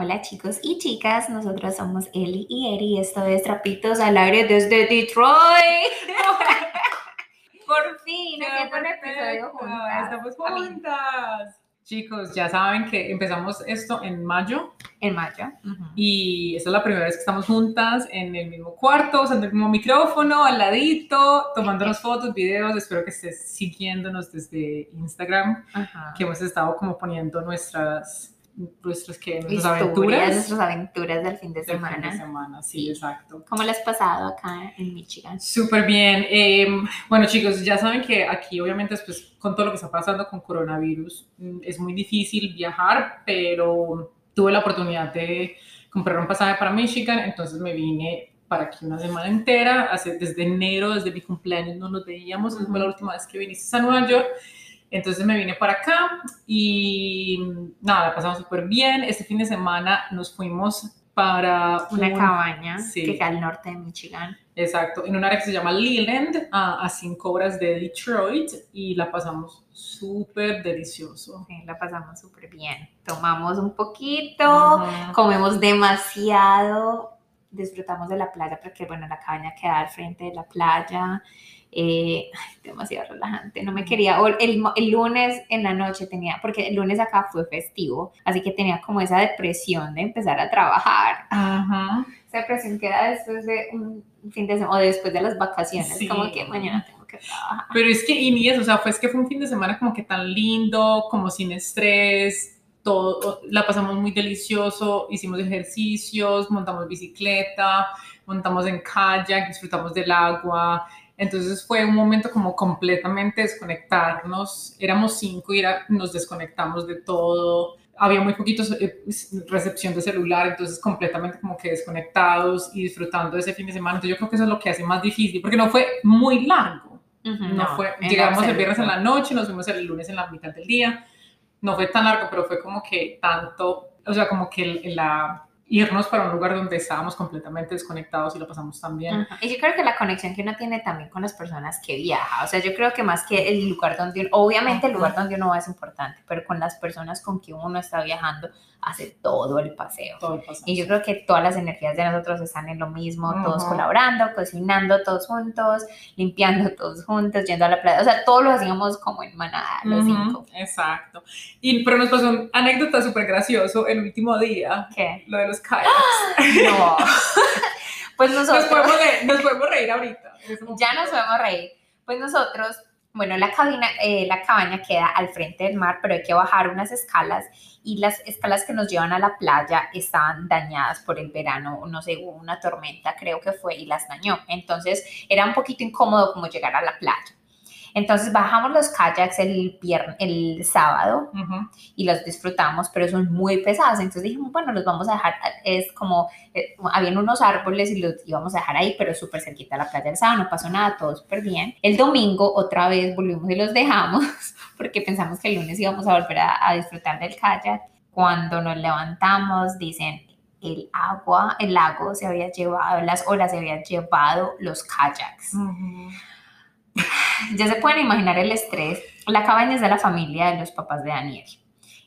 Hola chicos y chicas, nosotros somos Eli y Eri y esto es Trapitos al aire desde Detroit. Por fin, un episodio juntas. Estamos juntas. Chicos, ya saben que empezamos esto en mayo En mayo. y esta es la primera vez que estamos juntas en el mismo cuarto, usando el mismo micrófono, al ladito, tomándonos fotos, videos. Espero que estés siguiéndonos desde Instagram, que hemos estado como poniendo nuestras, nuestras, ¿qué? nuestras aventuras. nuestras aventuras del fin de del fin de semana. semana, sí, Sí. exacto. ¿Cómo le has pasado acá en Michigan? Súper bien. Eh, bueno, chicos, ya saben que aquí obviamente después con todo lo que está pasando con coronavirus mm, es muy difícil viajar, pero tuve la oportunidad de comprar un pasaje para Michigan, entonces me vine para aquí una semana entera, hace, desde enero, desde mi cumpleaños no nos veíamos, esa fue la última vez que viniste a Nueva York. Entonces me vine para acá y nada, la pasamos súper bien. Este fin de semana nos fuimos para Una un- cabaña sí. que queda al norte de Michigan. Exacto, en un área que se llama Leland, a, a cinco horas de Detroit, y la pasamos súper delicioso. Sí, la pasamos súper bien. Tomamos un poquito, comemos demasiado, disfrutamos de la playa porque, bueno, la cabaña queda al frente de la playa. Eh, demasiado relajante. No me quería. o El, el lunes en la noche tenía, porque el lunes acá fue festivo, así que tenía como esa depresión de empezar a trabajar. Ajá. Esa depresión que da después de un fin de semana o después de las vacaciones, Sí. como que mañana tengo que trabajar. Pero es que, y ni eso, o sea, fue, es que fue un fin de semana como que tan lindo, como sin estrés, todo, la pasamos muy delicioso, hicimos ejercicios, montamos bicicleta, montamos en kayak, disfrutamos del agua. Entonces fue un momento como completamente desconectarnos. Éramos cinco y era, nos desconectamos de todo. Había muy poquitos eh, recepción de celular, entonces completamente como que desconectados y disfrutando de ese fin de semana. Entonces yo creo que eso es lo que hace más difícil, porque no fue muy largo. Ujú, No, fue, en llegamos el viernes en la noche, nos fuimos el lunes en la mitad del día. No fue tan largo, pero fue como que tanto, o sea, como que la, irnos para un lugar donde estábamos completamente desconectados y lo pasamos tan bien. Ajá. Y yo creo que la conexión que uno tiene también con las personas que viaja, o sea, yo creo que más que el lugar donde uno, obviamente el lugar donde uno va es importante, pero con las personas con que uno está viajando hace todo el paseo. Todo el pasado. Y yo creo que todas las energías de nosotros están en lo mismo, todos Ujú. colaborando, cocinando todos juntos, limpiando todos juntos, yendo a la playa, o sea, todos lo hacíamos como en manada, los Ujú, cinco. Exacto. Y, pero nos pasó una anécdota súper gracioso el último día, ¿Qué? lo de los kayaks. No. pues Nos nosotros... podemos, re- nos podemos reír ahorita. Ya nos podemos reír. Pues nosotros, bueno, la cabina, eh, la cabaña queda al frente del mar, pero hay que bajar unas escalas y las escalas que nos llevan a la playa estaban dañadas por el verano, no sé, hubo una tormenta creo que fue y las dañó. Entonces era un poquito incómodo como llegar a la playa. Entonces bajamos los kayaks el, vier- el sábado Ujú. y los disfrutamos, pero son muy pesados. Entonces dijimos, bueno, los vamos a dejar, es como, eh, habían unos árboles y los íbamos a dejar ahí, pero súper cerquita a la playa del sábado, no pasó nada, todo súper bien. El domingo otra vez volvimos y los dejamos, porque pensamos que el lunes íbamos a volver a, a disfrutar del kayak. Cuando nos levantamos, dicen, el agua, el lago se había llevado, las olas se habían llevado los kayaks. Ujú. Ya se pueden imaginar el estrés. La cabaña es de la familia de los papás de Daniel.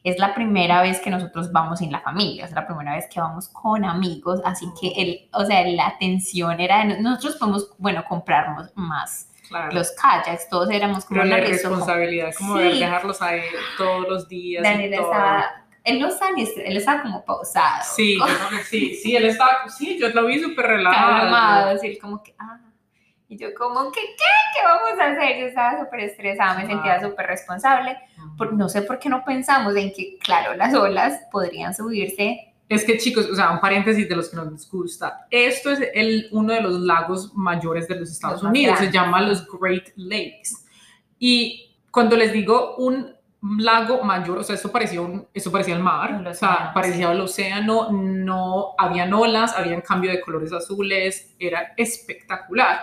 Es la primera vez que nosotros vamos sin la familia, es la primera vez que vamos con amigos, así que el, o sea, la tensión era de no- nosotros podemos, bueno, comprarnos más Claro. los kayaks, todos éramos como Pero la "No, listo, responsabilidad, como Sí. de dejarlos ahí todos los días. Daniel estaba, él no estaba él estaba como pausado, Sí, yo sí, sí, él estaba, sí, yo lo vi súper relajado. calmado, así él como que, ah, y yo como que, ¿qué? ¿Qué vamos a hacer? Yo estaba súper estresada, me sentía súper responsable, por- no sé por qué no pensamos en que, claro, las olas podrían subirse. Es que chicos, o sea, un paréntesis de los que nos gusta. Esto es el, uno de los lagos mayores de los Estados Los Unidos, se llama los Great Lakes. Y cuando les digo un lago mayor, o sea, esto parecía, un, esto parecía el mar, El o sea, océano, parecía el océano, no habían olas, habían cambio de colores azules, era espectacular.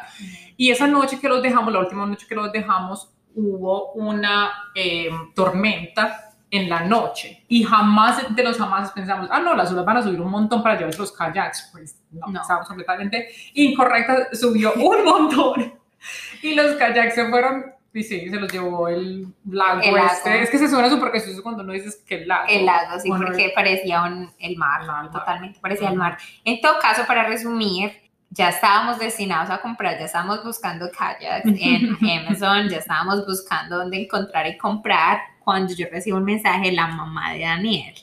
Y esa noche que los dejamos, la última noche que los dejamos, hubo una eh, tormenta en la noche y jamás de los jamás pensamos, ah, no, las olas van a subir un montón para llevarse los kayaks. Pues no, No. estábamos completamente incorrectas, subió un montón y los kayaks se fueron Sí, sí, se los llevó el lago. El lago. este. Es que se suena súper gracioso cuando no dices que el lago. El lago, sí, porque parecía un, el mar, el mar. totalmente parecía el mar. En todo caso, para resumir, ya estábamos destinados a comprar, ya estábamos buscando kayaks en Amazon, ya estábamos buscando dónde encontrar y comprar, cuando yo recibo un mensaje de la mamá de Daniel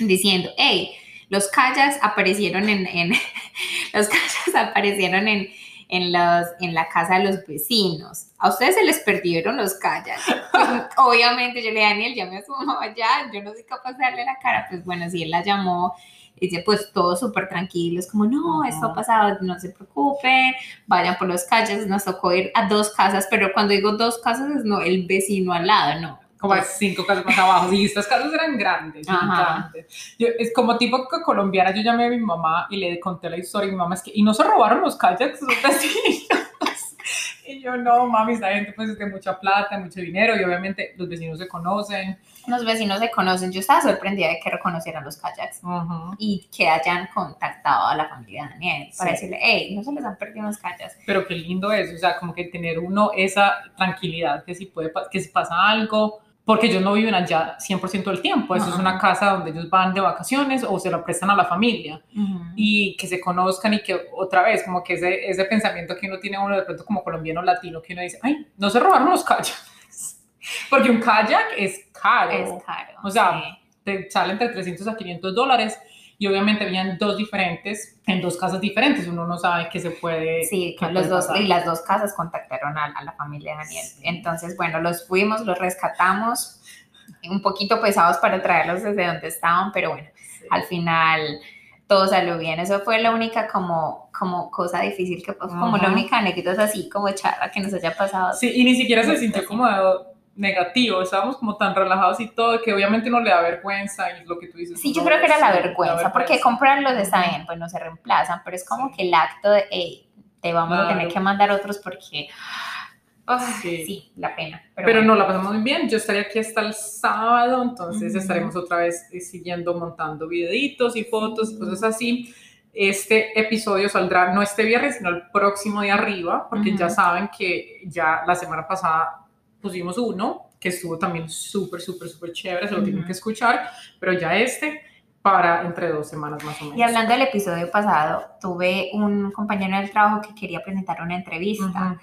diciendo, hey, los kayaks aparecieron en, en- los kayaks aparecieron en, en, los, en la casa de los vecinos. A ustedes se les perdieron los kayaks. Pues, obviamente yo le dije, Daniel, llame a su mamá ya, yo no soy capaz de darle la cara. Pues bueno, si él la llamó, dice, pues todos súper tranquilos, como, no, esto ha pasado, no se preocupen, vayan por los kayaks. Nos tocó ir a dos casas, pero cuando digo dos casas es no el vecino al lado, no. Como cinco casas más abajo. Sí, estas casas eran grandes, gigantes. Yo, es como tipo que colombiana, yo llamé a mi mamá y le conté la historia. Y mi mamá es que, ¿y no se robaron los kayaks vecinos? Y yo, no, mami, esta gente pues es de mucha plata, mucho dinero y obviamente los vecinos se conocen. Los vecinos se conocen. Yo estaba sorprendida de que reconocieran los kayaks. Ujú. y que hayan contactado a la familia de Daniel para Sí. decirle, hey, no se les han perdido los kayaks. Pero qué lindo es, o sea, como que tener uno esa tranquilidad que si puede, que si pasa algo, porque ellos no viven allá 100% del tiempo, eso es Ajá. una casa donde ellos van de vacaciones o se la prestan a la familia. y que se conozcan y que otra vez como que ese, ese pensamiento que uno tiene uno de pronto como colombiano latino que uno dice, ay, no se robaron los kayaks. Porque un kayak es caro, Es caro. O sea, sí. te sale entre 300 a 500 dólares y obviamente habían dos diferentes, en dos casas diferentes, uno no sabe qué se puede... Sí, los dos, pasar. y las dos casas contactaron a, a la familia de Daniel. Sí. Entonces, bueno, los fuimos, los rescatamos, un poquito pesados para traerlos desde donde estaban, pero bueno, Sí. al final todo salió bien. Eso fue la única como, como cosa difícil, que como la única anécdota así como charra que nos haya pasado. Sí, y ni siquiera se sintió como negativo, estábamos como tan relajados y todo, que obviamente uno le da vergüenza y lo que tú dices. Sí, yo creo que era la sí, vergüenza, porque comprarlos está bien, pues no se reemplazan, pero es como Sí. que el acto de, hey, te vamos a tener Claro. que mandar otros porque, ah, Sí. sí. la pena. Pero, Pero bueno. no, la pasamos muy bien. Yo estaré aquí hasta el sábado, entonces Ujú. estaremos otra vez eh, siguiendo montando videitos y fotos y cosas así. Este episodio saldrá no este viernes, sino el próximo de arriba, porque Ujú. ya saben que ya la semana pasada pusimos uno, que estuvo también súper, súper, súper chévere, se lo tienen que escuchar, pero ya este para entre dos semanas más o menos. Y hablando del episodio pasado, tuve un compañero del trabajo que quería presentar una entrevista.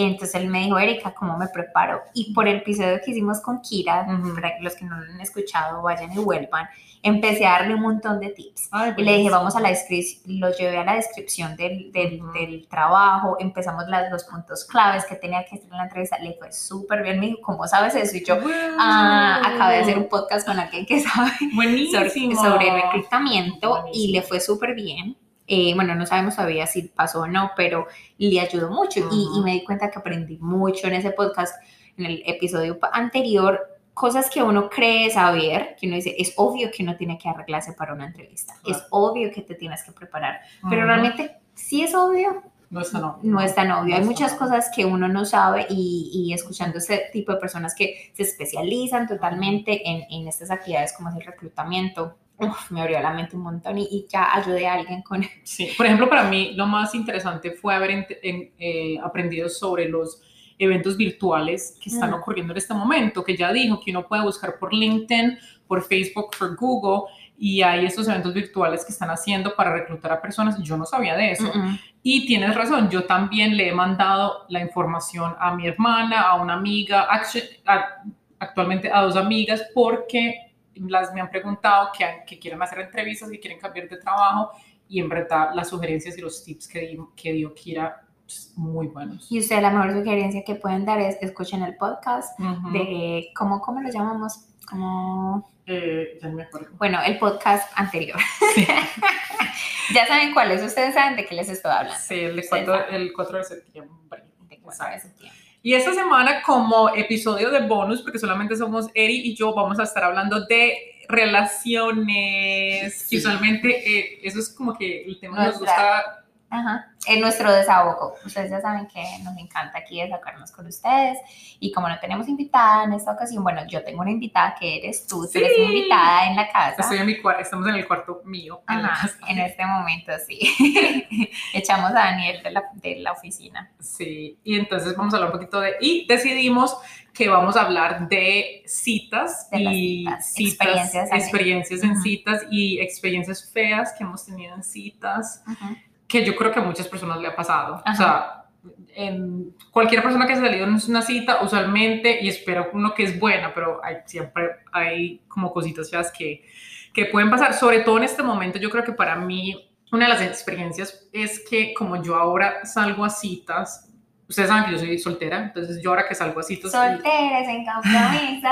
Y entonces él me dijo, Erika, ¿cómo me preparo? Y por el episodio que hicimos con Kira, para los que no lo han escuchado, vayan y vuelvan, empecé a darle un montón de tips. Ay, Y le dije, vamos a la descripción, lo llevé a la descripción del, del, Ujú. del trabajo, empezamos las, los puntos claves que tenía que hacer en la entrevista, le fue súper bien, me dijo, ¿cómo sabes eso? Y yo, ah, acabé de hacer un podcast con alguien que sabe sobre, Buenísimo. sobre reclutamiento y Buenísimo. le fue súper bien. Eh, bueno, no sabemos todavía si pasó o no, pero le ayudó mucho y, y Ujú. me di cuenta que aprendí mucho en ese podcast, en el episodio anterior, cosas que uno cree saber, que uno dice, es obvio que uno tiene que arreglarse para una entrevista, es obvio que te tienes que preparar, pero Ujú. realmente sí es obvio, no es tan obvio. no es tan obvio. Hay No es muchas obvio. cosas que uno no sabe y, y escuchando ese tipo de personas que se especializan totalmente en, en estas actividades como es el reclutamiento, uf, me abrió la mente un montón y, y ya ayudé a alguien con Sí, por ejemplo, para mí lo más interesante fue haber ent- en- eh, aprendido sobre los eventos virtuales que están Mm. ocurriendo en este momento, que ya dijo que uno puede buscar por LinkedIn, por Facebook, por Google, y hay estos eventos virtuales que están haciendo para reclutar a personas. Yo no sabía de eso. Mm, mm. Y tienes razón, yo también le he mandado la información a mi hermana, a una amiga, actualmente a dos amigas, porque las me han preguntado que, que quieren hacer entrevistas, que quieren cambiar de trabajo, y en verdad las sugerencias y los tips que, di- que dio Kira, pues, muy buenos. Y usted la mejor sugerencia que pueden dar es escuchen el podcast de, ¿cómo, cómo lo llamamos? Como, Eh, ya no me acuerdo. bueno, el podcast anterior. Sí, ya saben cuál es, ustedes saben de qué les estoy hablando. sí, el, de Ustedes cuatro- saben. el 4 de septiembre. De cuatro de septiembre. Y esta semana, como episodio de bonus, porque solamente somos Eri y yo, vamos a estar hablando de relaciones. Sí. Que usualmente eh, eso es como que el tema que nos gusta Ajá. En nuestro desahogo. Ustedes ya saben que nos encanta aquí desahogarnos con ustedes. Y como no tenemos invitada en esta ocasión, bueno, yo tengo una invitada que eres tú. Tú eres invitada en la casa. Estoy en mi cuarto, estamos en el cuarto mío. En, Ajá, en este momento, sí. Echamos a Daniel de la, de la oficina. Sí, y entonces vamos a hablar un poquito de... Y decidimos que vamos a hablar de citas De y citas, citas, experiencias experiencias, en- citas y experiencias feas que hemos tenido en citas, Ujú. Que yo creo que a muchas personas le ha pasado. Ajá. O sea, en cualquier persona que ha salido en una cita, usualmente, y espero uno que es buena, pero hay, siempre hay como cositas feas que, que pueden pasar, sobre todo en este momento, yo creo que para mí una de las experiencias es que como yo ahora salgo a citas, ustedes saben que yo soy soltera, entonces yo ahora que salgo a citas, Solteres en compromiso.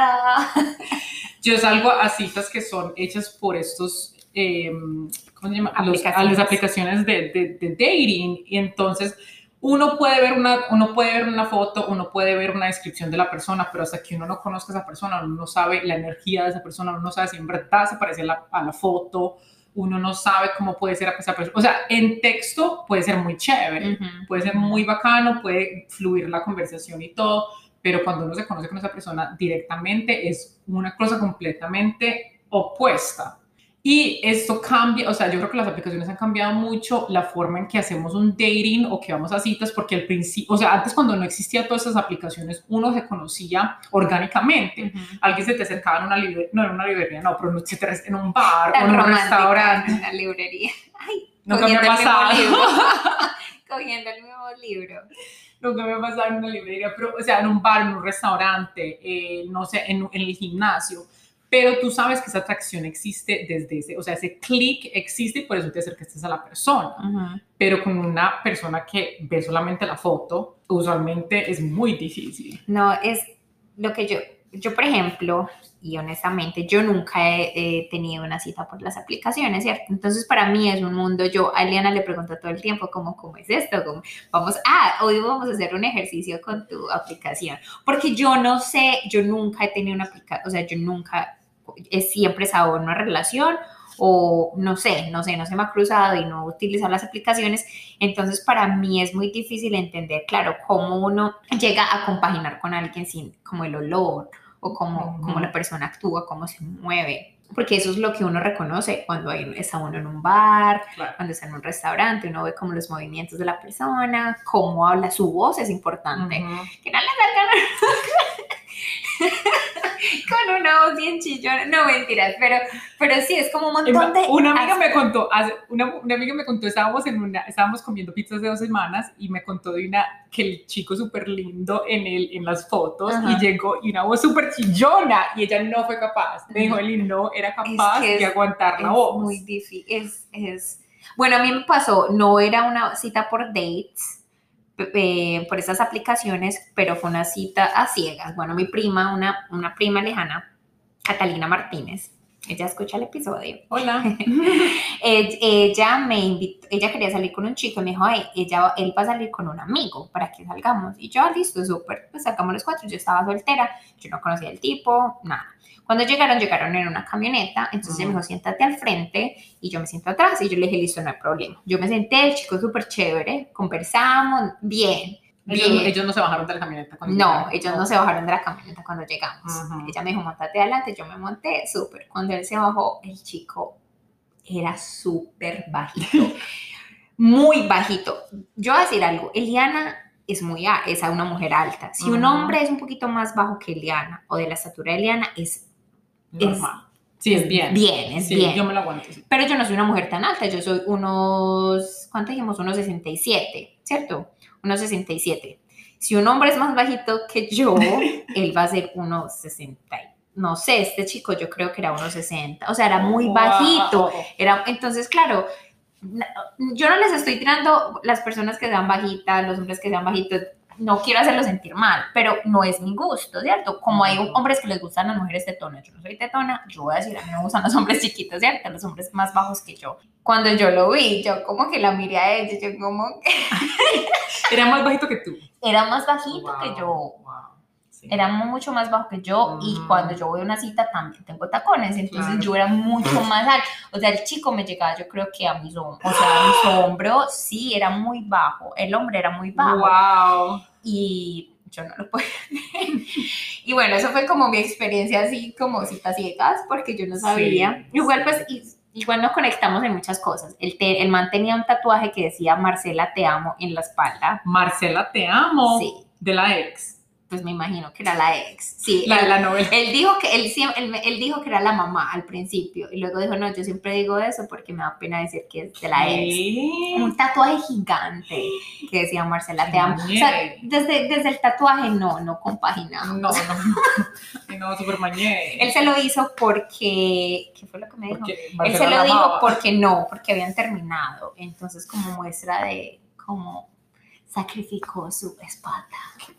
yo salgo a citas que son hechas por estos, eh, ¿cómo se llama? Los- a Aplicaciones. las aplicaciones de, de- de dating. Y entonces uno puede, ver una, uno puede ver una foto, uno puede ver una descripción de la persona, pero hasta que uno no conozca a esa persona, uno no sabe la energía de esa persona, uno no sabe si en verdad se parece a la, a la foto, uno no sabe cómo puede ser esa persona. O sea, en texto puede ser muy chévere puede ser muy bacano, puede fluir la conversación y todo, pero cuando uno se conoce con esa persona directamente es una cosa completamente opuesta. Y esto cambia, o sea, yo creo que las aplicaciones han cambiado mucho la forma en que hacemos un dating o que vamos a citas, porque al principio, o sea, antes cuando no existía todas esas aplicaciones, uno se conocía orgánicamente. Ujú. Alguien se te acercaba en una librería, no en una librería, no, pero se te en un bar o Tan en un restaurante. En una librería. Ay, Nunca me ha pasado. libro. Cogiendo el mismo libro. Nunca me ha pasado en una librería, pero, o sea, en un bar, en un restaurante, eh, no sé, en, en el gimnasio. Pero tú sabes que esa atracción existe desde ese, o sea, ese clic existe y por eso te acercaste a la persona. Ujú. Pero con una persona que ve solamente la foto, usualmente es muy difícil. No, es lo que yo, yo por ejemplo, y honestamente, yo nunca he, he tenido una cita por las aplicaciones, ¿cierto? Entonces para mí es un mundo, yo a Eliana le pregunto todo el tiempo, como, ¿cómo es esto? ¿Cómo? Vamos, ah, hoy vamos a hacer un ejercicio con tu aplicación, porque yo no sé, yo nunca he tenido una aplicación, o sea, yo nunca, he siempre estado en una relación o no sé, no sé, no se me ha cruzado y no utilizo las aplicaciones, entonces para mí es muy difícil entender, claro, cómo uno llega a compaginar con alguien sin como el olor o cómo, cómo la persona actúa, cómo se mueve, porque eso es lo que uno reconoce cuando hay, está uno en un bar, Claro. cuando está en un restaurante, uno ve como los movimientos de la persona, cómo habla, su voz es importante, Ujú. que no le con una voz bien chillona, no mentiras, pero, pero sí, es como un montón de... Una amiga me contó, una, una amiga me contó, estábamos en una, estábamos comiendo pizzas de dos semanas y me contó de una, que el chico súper lindo en, el, en las fotos Ajá. y llegó y una voz súper chillona y ella no fue capaz. Me dijo. Eli no era capaz que de es- aguantar la es voz. muy difícil, es, es... Bueno, a mí me pasó, no era una cita por dates, eh, por esas aplicaciones, pero fue una cita a ciegas. Bueno, mi prima, una, una prima lejana, Catalina Martínez, ella escucha el episodio, Hola. Ell- ella me invitó, ella quería salir con un chico y me dijo, ay, ella, él va a salir con un amigo para que salgamos. Y yo, "Ah, listo, súper, pues sacamos los cuatro, yo estaba soltera, yo no conocía al tipo, nada. Cuando llegaron, llegaron en una camioneta, entonces ella me dijo, siéntate al frente y yo me siento atrás y yo le dije, listo, no hay problema. Yo me senté, el chico súper chévere, conversamos, bien, Ellos, bien. ellos no se bajaron de la camioneta. cuando No, llegaron. ellos no se bajaron de la camioneta cuando llegamos. Ujú. Ella me dijo, montate adelante, yo me monté, súper. Cuando él se bajó, el chico era súper bajito, muy bajito. Yo voy a decir algo, Eliana es muy es a una mujer alta. Si un Ujú. hombre es un poquito más bajo que Eliana o de la estatura de Eliana, es Normal. Sí, es bien. bien, es Sí, bien. Yo me lo aguanto. sí. Pero yo no soy una mujer tan alta, yo soy unos, ¿cuánto dijimos? Unos 67, ¿cierto? Unos 67. Si un hombre es más bajito que yo, él va a ser unos 60. No sé, este chico yo creo que era unos 60, o sea, era muy Wow. bajito. Era, entonces, claro, yo no les estoy tirando las personas que sean bajitas, los hombres que sean bajitos, no quiero hacerlos sentir mal, pero no es mi gusto, ¿cierto? Como hay hombres que les gustan las mujeres tetonas, yo no soy tetona, yo voy a decir, a mí me gustan los hombres chiquitos, ¿cierto? Los hombres más bajos que yo. Cuando yo lo vi, yo como que la miré a ella, yo como que Era más bajito que tú. era más bajito que yo. wow. Era mucho más bajo que yo y Mm. cuando yo voy a una cita también tengo tacones, entonces Claro. yo era mucho más alta. O sea, el chico me llegaba, yo creo que a mis hombros, o sea, a mis hombros sí era muy bajo, el hombre era muy bajo Wow. y yo no lo puedo. Y bueno, eso fue como mi experiencia así como citas ciegas, porque yo no sabía. Sí, igual pues, igual nos conectamos en muchas cosas. El, te- el man tenía un tatuaje que decía Marcela te amo en la espalda. Marcela, te amo. Sí, De la ex. Pues me imagino que era la ex. Sí, La, él, la novela. él dijo que él, él, él dijo que era la mamá al principio y luego dijo, no, yo siempre digo eso porque me da pena decir que es de la ex. Un tatuaje gigante que decía Marcela te amo. O sea, desde, desde el tatuaje no, no compaginamos. No, no. No, super mañé. Él se lo hizo porque, ¿qué fue lo que me dijo? Él se lo dijo porque no, porque habían terminado. Entonces como muestra de cómo sacrificó su espalda.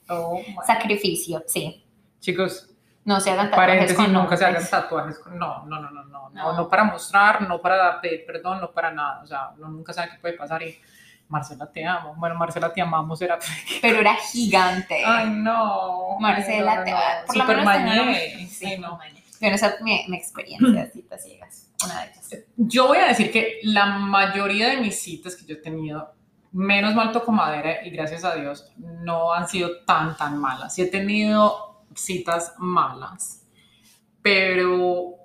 Oh, Sacrificio, sí. Chicos, No se hagan tatuajes paréntesis, con nunca se hagan tatuajes. con- No, no, no, no, no, no, para mostrar, no para pedir perdón, no para nada. O sea, uno nunca sabe qué puede pasar y Marcela, te amo. Bueno, Marcela, te amamos, era. Pero era gigante. Ay, no. Marcela, no, te lo Super menos mañé. Sí, Sí, no. mañé. Bueno, esa es mi, mi experiencia de citas ciegas. Una de ellas. Yo voy a decir que la mayoría de mis citas que yo he tenido, menos mal toco madera y gracias a Dios, no han sido tan, tan malas. Sí he tenido citas malas, pero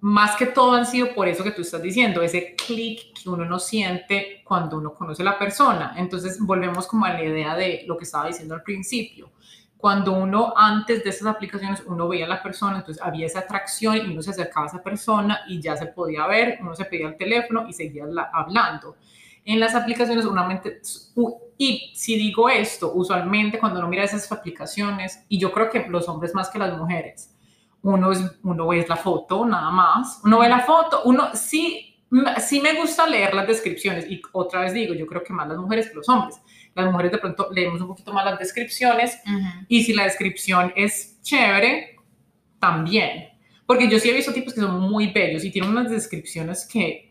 más que todo han sido por eso que tú estás diciendo, ese clic que uno no siente cuando uno conoce a la persona. Entonces volvemos como a la idea de lo que estaba diciendo al principio. Cuando uno antes de esas aplicaciones uno veía a la persona, entonces había esa atracción y uno se acercaba a esa persona y ya se podía ver, uno se pedía el teléfono y seguía la- hablando. En las aplicaciones, una mente, u- y si digo esto, usualmente cuando uno mira esas aplicaciones, y yo creo que los hombres más que las mujeres, uno, es, uno ve la foto nada más, uno ve la foto, uno sí, sí me gusta leer las descripciones, y otra vez digo, yo creo que más las mujeres que los hombres. Las mujeres de pronto leemos un poquito más las descripciones, Ujú. y si la descripción es chévere, también. Porque yo sí he visto tipos que son muy bellos y tienen unas descripciones que,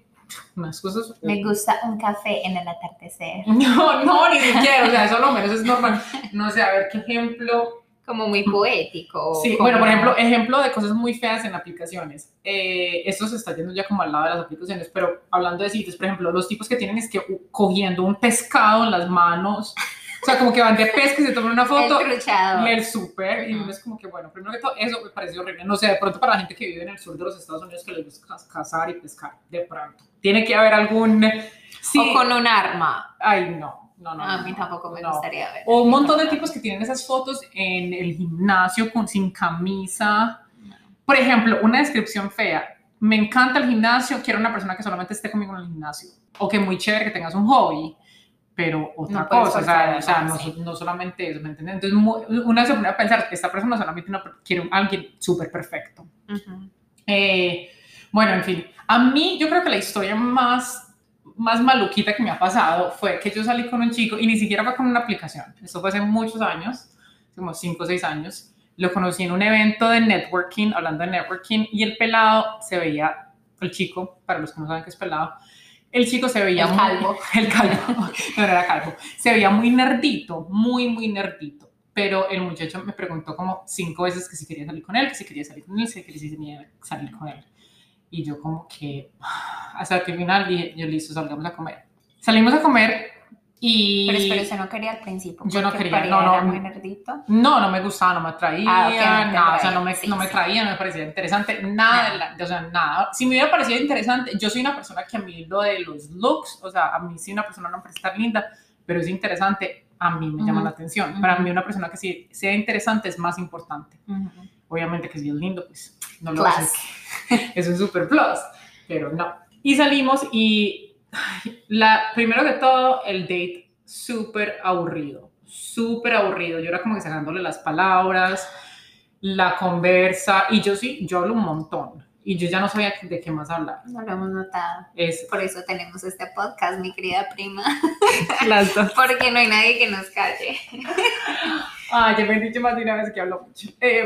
unas cosas... Me gusta un café en el atardecer. No, no, ni siquiera, o sea, eso lo menos es normal. No sé, a ver qué ejemplo. Como muy poético. Sí, como- bueno, por ejemplo, ejemplo de cosas muy feas en aplicaciones. Eh, esto se está yendo ya como al lado de las aplicaciones, pero hablando de sitios, por ejemplo, los tipos que tienen es que cogiendo un pescado en las manos, o sea, como que van de pesca y se toman una foto. El truchado. El súper, y uno es como que, bueno, primero que todo, eso me parece horrible. No sé, de pronto para la gente que vive en el sur de los Estados Unidos que les gusta caz- cazar y pescar, de pronto. Tiene que haber algún. Sí. O con un arma. Ay, no. No, no, a mí no, tampoco me gustaría ver. O un montón de tipos que tienen esas fotos en el gimnasio con, sin camisa. Por ejemplo, una descripción fea. Me encanta el gimnasio, quiero una persona que solamente esté conmigo en el gimnasio. O que muy chévere que tengas un hobby, pero otra No cosa. O sea, o sea, no, no solamente eso, ¿me entiendes? Entonces, una se pone a pensar que esta persona solamente una- quiere a alguien súper perfecto. Ujú. Eh, bueno, en fin, a mí yo creo que la historia más, más maluquita que me ha pasado fue que yo salí con un chico y ni siquiera fue con una aplicación. Esto fue hace muchos años, como 5 o 6 años. Lo conocí en un evento de networking, hablando de networking, y el pelado se veía, el chico, para los que no saben qué es pelado, el chico se veía El muy- calvo. el calvo, no era calvo, se veía muy nerdito, muy, muy nerdito. Pero el muchacho me preguntó como cinco veces que si quería salir con él, que si quería salir con él, que si quería salir con él. Y yo como que, hasta que al final dije, yo listo, salgamos a comer. Salimos a comer y... Pero espero, no quería al principio. Yo no quería, no, no. era muy nerdito. No, no me gustaba, no me atraía, Ah, ok, no nada, o sea, no me, sí, no me sí. traía, no me parecía interesante, nada, de la- o sea, nada. Si me hubiera parecido interesante, yo soy una persona que a mí lo de los looks, o sea, a mí sí una persona no me parece tan linda, pero es interesante, a mí me llama Ujú, la atención. ujú. Para mí una persona que sí sea interesante es más importante. Ujú. Obviamente que si es lindo, pues no lo Plus. decir. Es un super plus, pero no. Y salimos y la, primero que todo, el date súper aburrido, súper aburrido. Yo era como que sacándole las palabras, la conversa, y yo sí, yo hablo un montón, y yo ya no sabía de qué más hablar. No lo hemos notado. Es Por eso tenemos este podcast, mi querida prima. las dos. Porque no hay nadie que nos calle. Ah, ya me han dicho más de una vez que hablo mucho. Eh,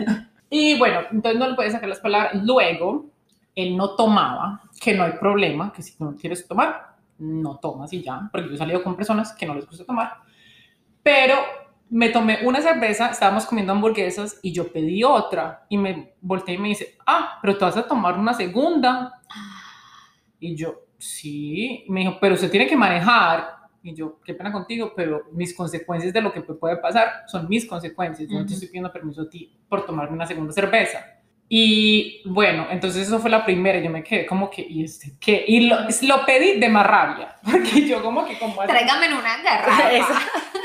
y bueno, entonces no le puedes sacar las palabras. Luego, él no tomaba, que no hay problema, que si no quieres tomar, no tomas y ya, porque yo he salido con personas que no les gusta tomar. Pero me tomé una cerveza, estábamos comiendo hamburguesas y yo pedí otra y me volteé y me dice, ah, pero tú vas a tomar una segunda. Y yo, sí, y me dijo, pero usted tiene que manejar. Y yo, qué pena contigo, pero mis consecuencias de lo que puede pasar son mis consecuencias. Yo no te estoy pidiendo permiso a ti por tomarme una segunda cerveza. Y bueno, entonces eso fue la primera. Yo me quedé como que, ¿y este qué? Y lo, lo pedí de más rabia, porque yo como que como... Tráigame en una garrafa.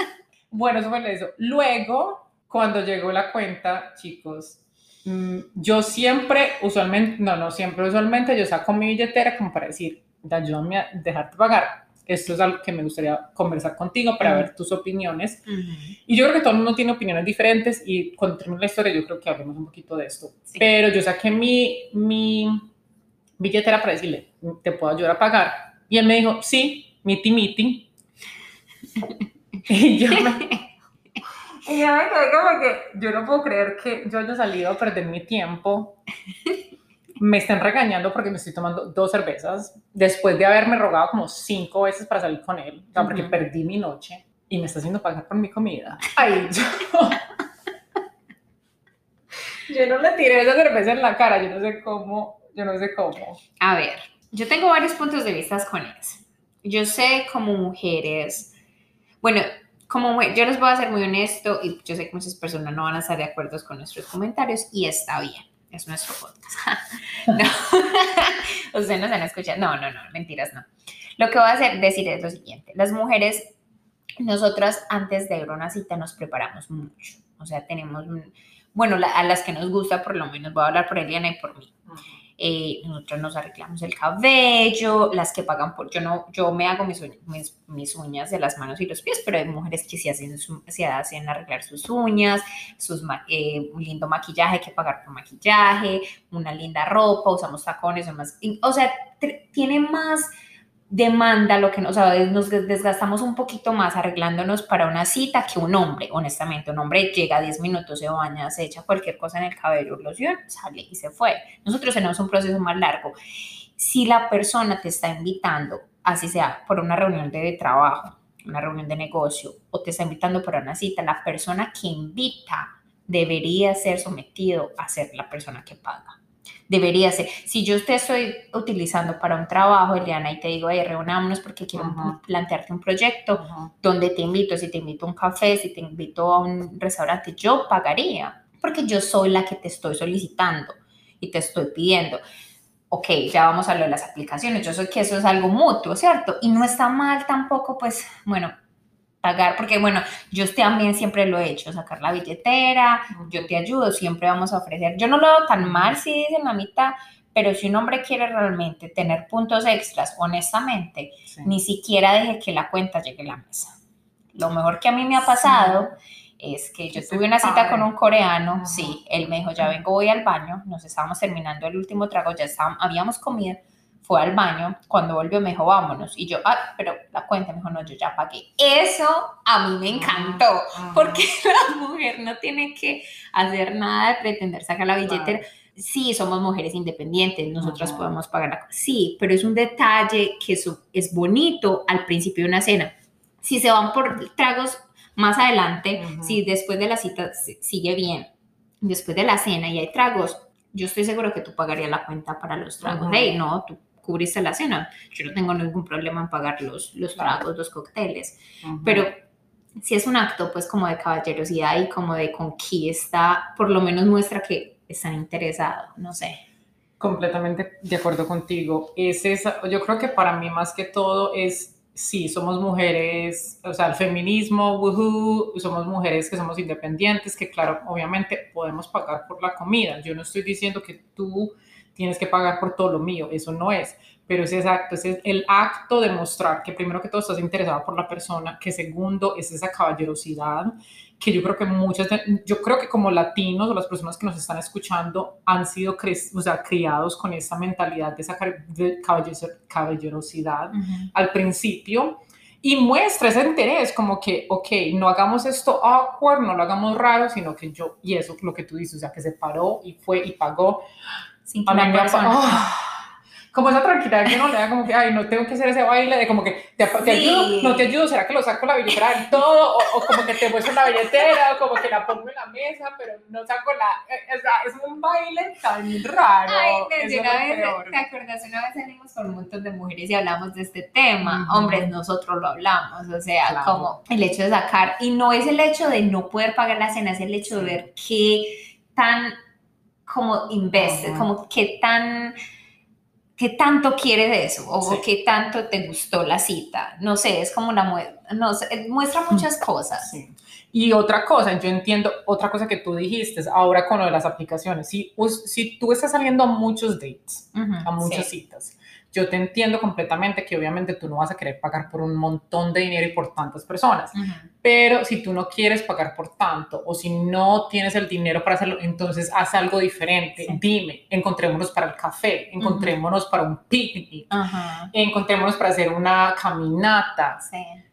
bueno, eso fue eso. Luego, cuando llegó la cuenta, chicos, mm, yo siempre, usualmente, no, no siempre, usualmente yo saco mi billetera como para decir, ayúdame a dejarte pagar esto es algo que me gustaría conversar contigo para ver tus opiniones. Y yo creo que todo el mundo tiene opiniones diferentes y cuando termine la historia yo creo que hablemos un poquito de esto. Pero yo saqué mi, mi billetera para decirle, ¿te puedo ayudar a pagar? Y él me dijo, sí, miti miti. y yo me... Y yo me quedé como que yo no puedo creer que yo haya salido a perder mi tiempo me estén regañando porque me estoy tomando dos cervezas después de haberme rogado como cinco veces para salir con él, o sea, porque perdí mi noche y me está haciendo pagar por mi comida. Ay, yo... yo no le tiré esa cerveza en la cara, yo no sé cómo, yo no sé cómo. A ver, yo tengo varios puntos de vista con eso. Yo sé como mujeres, bueno, como yo les voy a ser muy honesto y yo sé que muchas personas no van a estar de acuerdo con nuestros comentarios y está bien es nuestro podcast. no, ustedes nos han escuchado. No, no, no, mentiras, no. Lo que voy a hacer, decir es lo siguiente. Las mujeres, nosotras antes de ir a una cita nos preparamos mucho. O sea, tenemos, bueno, a las que nos gusta, por lo menos, voy a hablar por Eliana y por mí. Eh, nosotros nos arreglamos el cabello, las que pagan por, yo no, yo me hago mis, mis, uñas de las manos y los pies, pero hay mujeres que sí hacen, se hacen arreglar sus uñas, sus, eh, un lindo maquillaje, hay que pagar por maquillaje, una linda ropa, usamos tacones, más, o sea, tiene más demanda lo que nos, nos desgastamos un poquito más arreglándonos para una cita que un hombre, honestamente. Un hombre llega 10 minutos, se baña, se echa cualquier cosa en el cabello, loción, sale y se fue. Nosotros tenemos un proceso más largo. Si la persona te está invitando, así sea por una reunión de trabajo, una reunión de negocio, o te está invitando para una cita, la persona que invita debería ser sometido a ser la persona que paga debería ser. Si yo te estoy utilizando para un trabajo, Eliana, y te digo, hey, reunámonos porque quiero plantearte un proyecto donde te invito, si te invito a un café, si te invito a un restaurante, yo pagaría, porque yo soy la que te estoy solicitando y te estoy pidiendo. Ok, ya vamos a lo de las aplicaciones. Yo sé que eso es algo mutuo, ¿cierto? Y no está mal tampoco, pues, bueno, pagar, porque bueno, yo también siempre lo he hecho, sacar la billetera, yo te ayudo, siempre vamos a ofrecer. Yo no lo veo tan mal si dicen mamita, pero si un hombre quiere realmente tener puntos extras, honestamente, ni siquiera deje que la cuenta llegue a la mesa. Lo mejor que a mí me ha pasado es que yo tuve una cita con un coreano, sí, él me dijo, ya vengo, voy al baño, nos estábamos terminando el último trago, ya estábamos, habíamos comido, fue al baño, cuando volvió me dijo, vámonos. Y yo, ah, pero la cuenta me dijo, no, yo ya pagué. Eso a mí me encantó, porque la mujer no tiene que hacer nada de pretender sacar la billetera. Sí, somos mujeres independientes, nosotras podemos pagar la Sí, pero es un detalle que eso es bonito al principio de una cena. Si se van por tragos más adelante, si después de la cita sigue bien, después de la cena y hay tragos, yo estoy seguro que tú pagarías la cuenta para los tragos. Hey, no, tú cubriste la cena. Yo no tengo ningún problema en pagar los, los tragos, los cócteles. Pero si es un acto pues como de caballerosidad y como de conquista, por lo menos muestra que están interesados, no sé. Completamente de acuerdo contigo. Es esa, yo creo que para mí más que todo es sí, somos mujeres, o sea, el feminismo, somos mujeres que somos independientes, que claro, obviamente podemos pagar por la comida. Yo no estoy diciendo que tú tienes que pagar por todo lo mío, eso no es, pero es exacto, es el acto de mostrar que primero que todo estás interesado por la persona, que segundo es esa caballerosidad, que yo creo que muchas, yo creo que como latinos o las personas que nos están escuchando han sido o sea, criados con esa mentalidad de esa caballerosidad al principio y muestra ese interés como que, ok, no hagamos esto awkward, no lo hagamos raro, sino que yo, y eso lo que tú dices, o sea, que se paró y fue y pagó sin que a mí me ¡ah! como esa tranquilidad que uno le da como que, ay, no tengo que hacer ese baile, de como que te, te ayudo, no te ayudo, ¿será que lo saco la billetera en todo? O, como que te muestro la billetera, o como que la pongo en la mesa, pero no saco la, eh, o sea, es un baile tan raro. Ay, una vez, ¿te acuerdas? Una vez salimos con un montón de mujeres y hablamos de este tema, hombres, nosotros lo hablamos, o sea, como el hecho de sacar, y no es el hecho de no poder pagar la cena, es el hecho de ver qué tan como investe, como qué tan qué tanto quieres de eso o qué tanto te gustó la cita. No sé, es como una no muestra mm. muchas cosas. Y otra cosa, yo entiendo, otra cosa que tú dijiste, ahora con lo de las aplicaciones, si, si tú estás saliendo a muchos dates, a muchas citas, yo te entiendo completamente que obviamente tú no vas a querer pagar por un montón de dinero y por tantas personas, pero si tú no quieres pagar por tanto o si no tienes el dinero para hacerlo, entonces haz algo diferente. Dime, encontrémonos para el café, encontrémonos para un picnic, encontrémonos para hacer una caminata.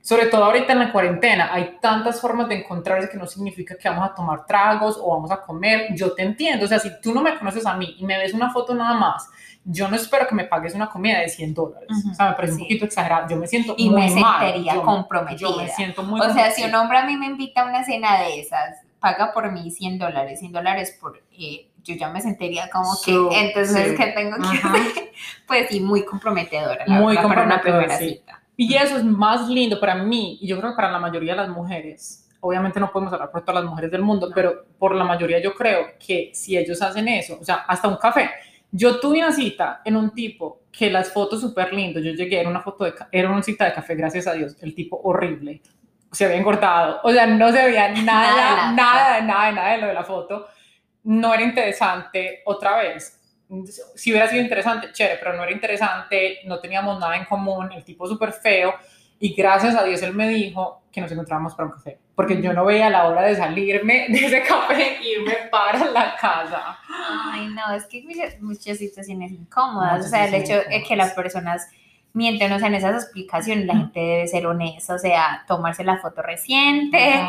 Sobre todo ahorita en la cuarentena, hay tantas formas de encontrarse que no significa que vamos a tomar tragos o vamos a comer. Yo te entiendo, o sea, si tú no me conoces a mí y me ves una foto nada más, yo no espero que me pagues una comida de 100 dólares. O sea, me parece un poquito exagerado. Yo me siento y muy me sentiría comprometida. Yo me siento muy O sea, si un hombre a mí me invita a una cena de esas, paga por mí 100 dólares, 100 dólares por... Eh, yo ya me sentiría como que, entonces, ¿qué tengo que hacer? Pues sí, muy comprometedora, la muy verdad, para una primera cita. Y eso es más lindo para mí, y yo creo que para la mayoría de las mujeres, obviamente no podemos hablar por todas las mujeres del mundo, pero por la mayoría yo creo que si ellos hacen eso, o sea, hasta un café, yo tuve una cita en un tipo que las fotos súper lindo. Yo llegué, era una foto de, era una cita de café, gracias a Dios. El tipo horrible, se había engordado. O sea, no se veía nada, nada, nada, nada de lo de la foto. No era interesante otra vez. Si hubiera sido interesante, chévere, pero no era interesante, no teníamos nada en común, el tipo súper feo. Y gracias a Dios él me dijo que nos encontrábamos para un café, porque yo no veía la hora de salirme de ese café e irme para la casa. Ay, no, es que muchas situaciones incómodas, o sea, el hecho de que las personas mienten, o sea, en esas explicaciones la gente debe ser honesta, o sea, tomarse la foto reciente,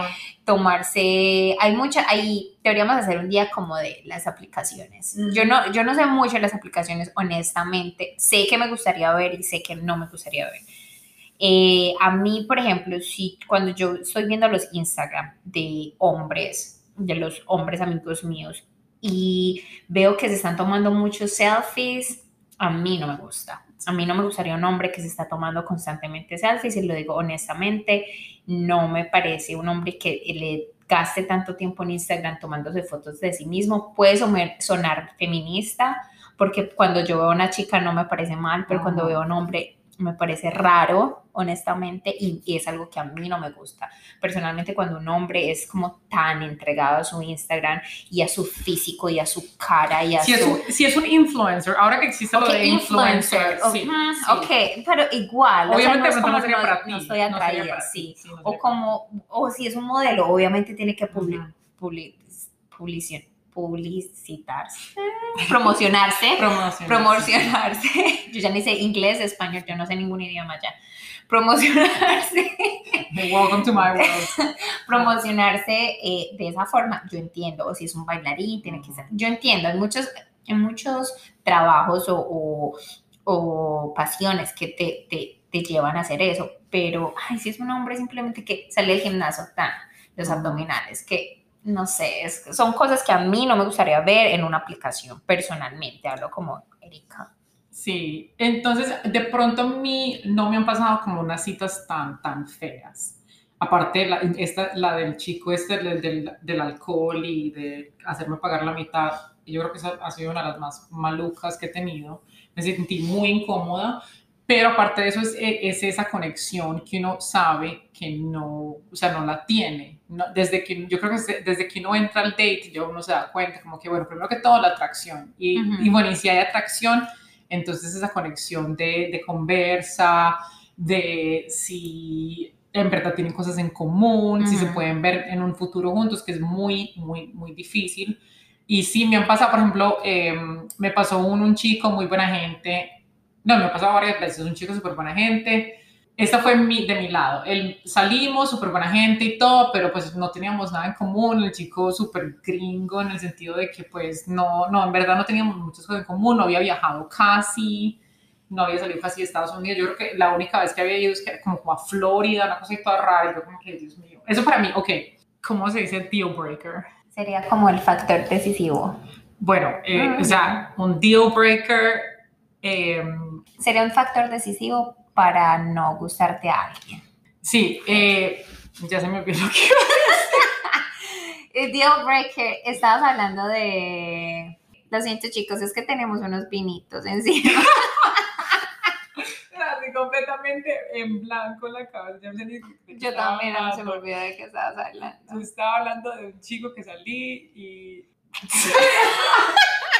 tomarse, hay mucha, hay, deberíamos hacer un día como de las aplicaciones. Yo no, yo no sé mucho de las aplicaciones, honestamente, sé que me gustaría ver y sé que no me gustaría ver eh, a mí, por ejemplo, si cuando yo estoy viendo los Instagram de hombres, de los hombres amigos míos, y veo que se están tomando muchos selfies, a mí no me gusta. A mí no me gustaría un hombre que se está tomando constantemente selfies, y lo digo honestamente, no me parece un hombre que le gaste tanto tiempo en Instagram tomándose fotos de sí mismo. Puede sonar feminista, porque cuando yo veo a una chica no me parece mal, pero cuando veo a un hombre me parece raro, honestamente, y, es algo que a mí no me gusta. Personalmente, cuando un hombre es como tan entregado a su Instagram y a su físico y a su cara y a si su... Es un, si es un influencer, ahora que existe lo de influencer, sí, Ok, pero igual. Obviamente no, no, sería para ti. No estoy atraída, sí. o como, o si es un modelo, obviamente tiene que publicar publicitarse, promocionarse, promocionarse. Yo ya ni sé inglés, español, yo no sé ningún idioma ya. Promocionarse. Welcome to my world. promocionarse eh, de esa forma, yo entiendo. O si es un bailarín, tiene que ser. Yo entiendo, en muchos, en muchos trabajos o, o, pasiones que te, te, te, llevan a hacer eso. Pero, ay, si es un hombre simplemente que sale del gimnasio, tan, los abdominales, que no sé, son cosas que a mí no me gustaría ver en una aplicación personalmente, hablo como Erika. Sí, entonces de pronto mí no me han pasado como unas citas tan, tan feas. Aparte, la, esta, la del chico este del, del, alcohol y de hacerme pagar la mitad, yo creo que esa ha sido una de las más malucas que he tenido. Me sentí muy incómoda, pero aparte de eso es, es, esa conexión que uno sabe que no, o sea, no la tiene. Desde que, yo creo que desde que uno entra al date, ya uno se da cuenta como que, bueno, primero que todo la atracción. Y, y bueno, y si hay atracción, entonces esa conexión de, de conversa, de si en verdad tienen cosas en común, si se pueden ver en un futuro juntos, que es muy, muy, muy difícil. Y sí, me han pasado, por ejemplo, em, me pasó un, un chico muy buena gente, no, me ha pasado varias veces, un chico súper buena gente. Esta fue mi, de mi lado. Él, salimos, súper buena gente y todo, pero pues no teníamos nada en común. El chico súper gringo en el sentido de que pues no, no, en verdad no teníamos muchas cosas en común, no había viajado casi. no había salido casi de Estados Unidos. Yo creo que la única vez que había ido es que como a Florida, una cosa toda rara. Y yo como que, Dios mío. Eso para mí, ok. ¿Cómo se dice deal breaker? Sería como el factor decisivo. Bueno, eh, o sea, un deal breaker. Eh, Sería un factor decisivo para no gustarte a alguien. Sí, eh, ya se me olvidó que El deal breaker, estabas hablando de... Lo siento chicos, es que tenemos unos vinitos encima. Así completamente en blanco la cabeza. Yo, no sé también, no se me olvidó de qué estabas Yo hablando. estaba hablando de un chico que salí y...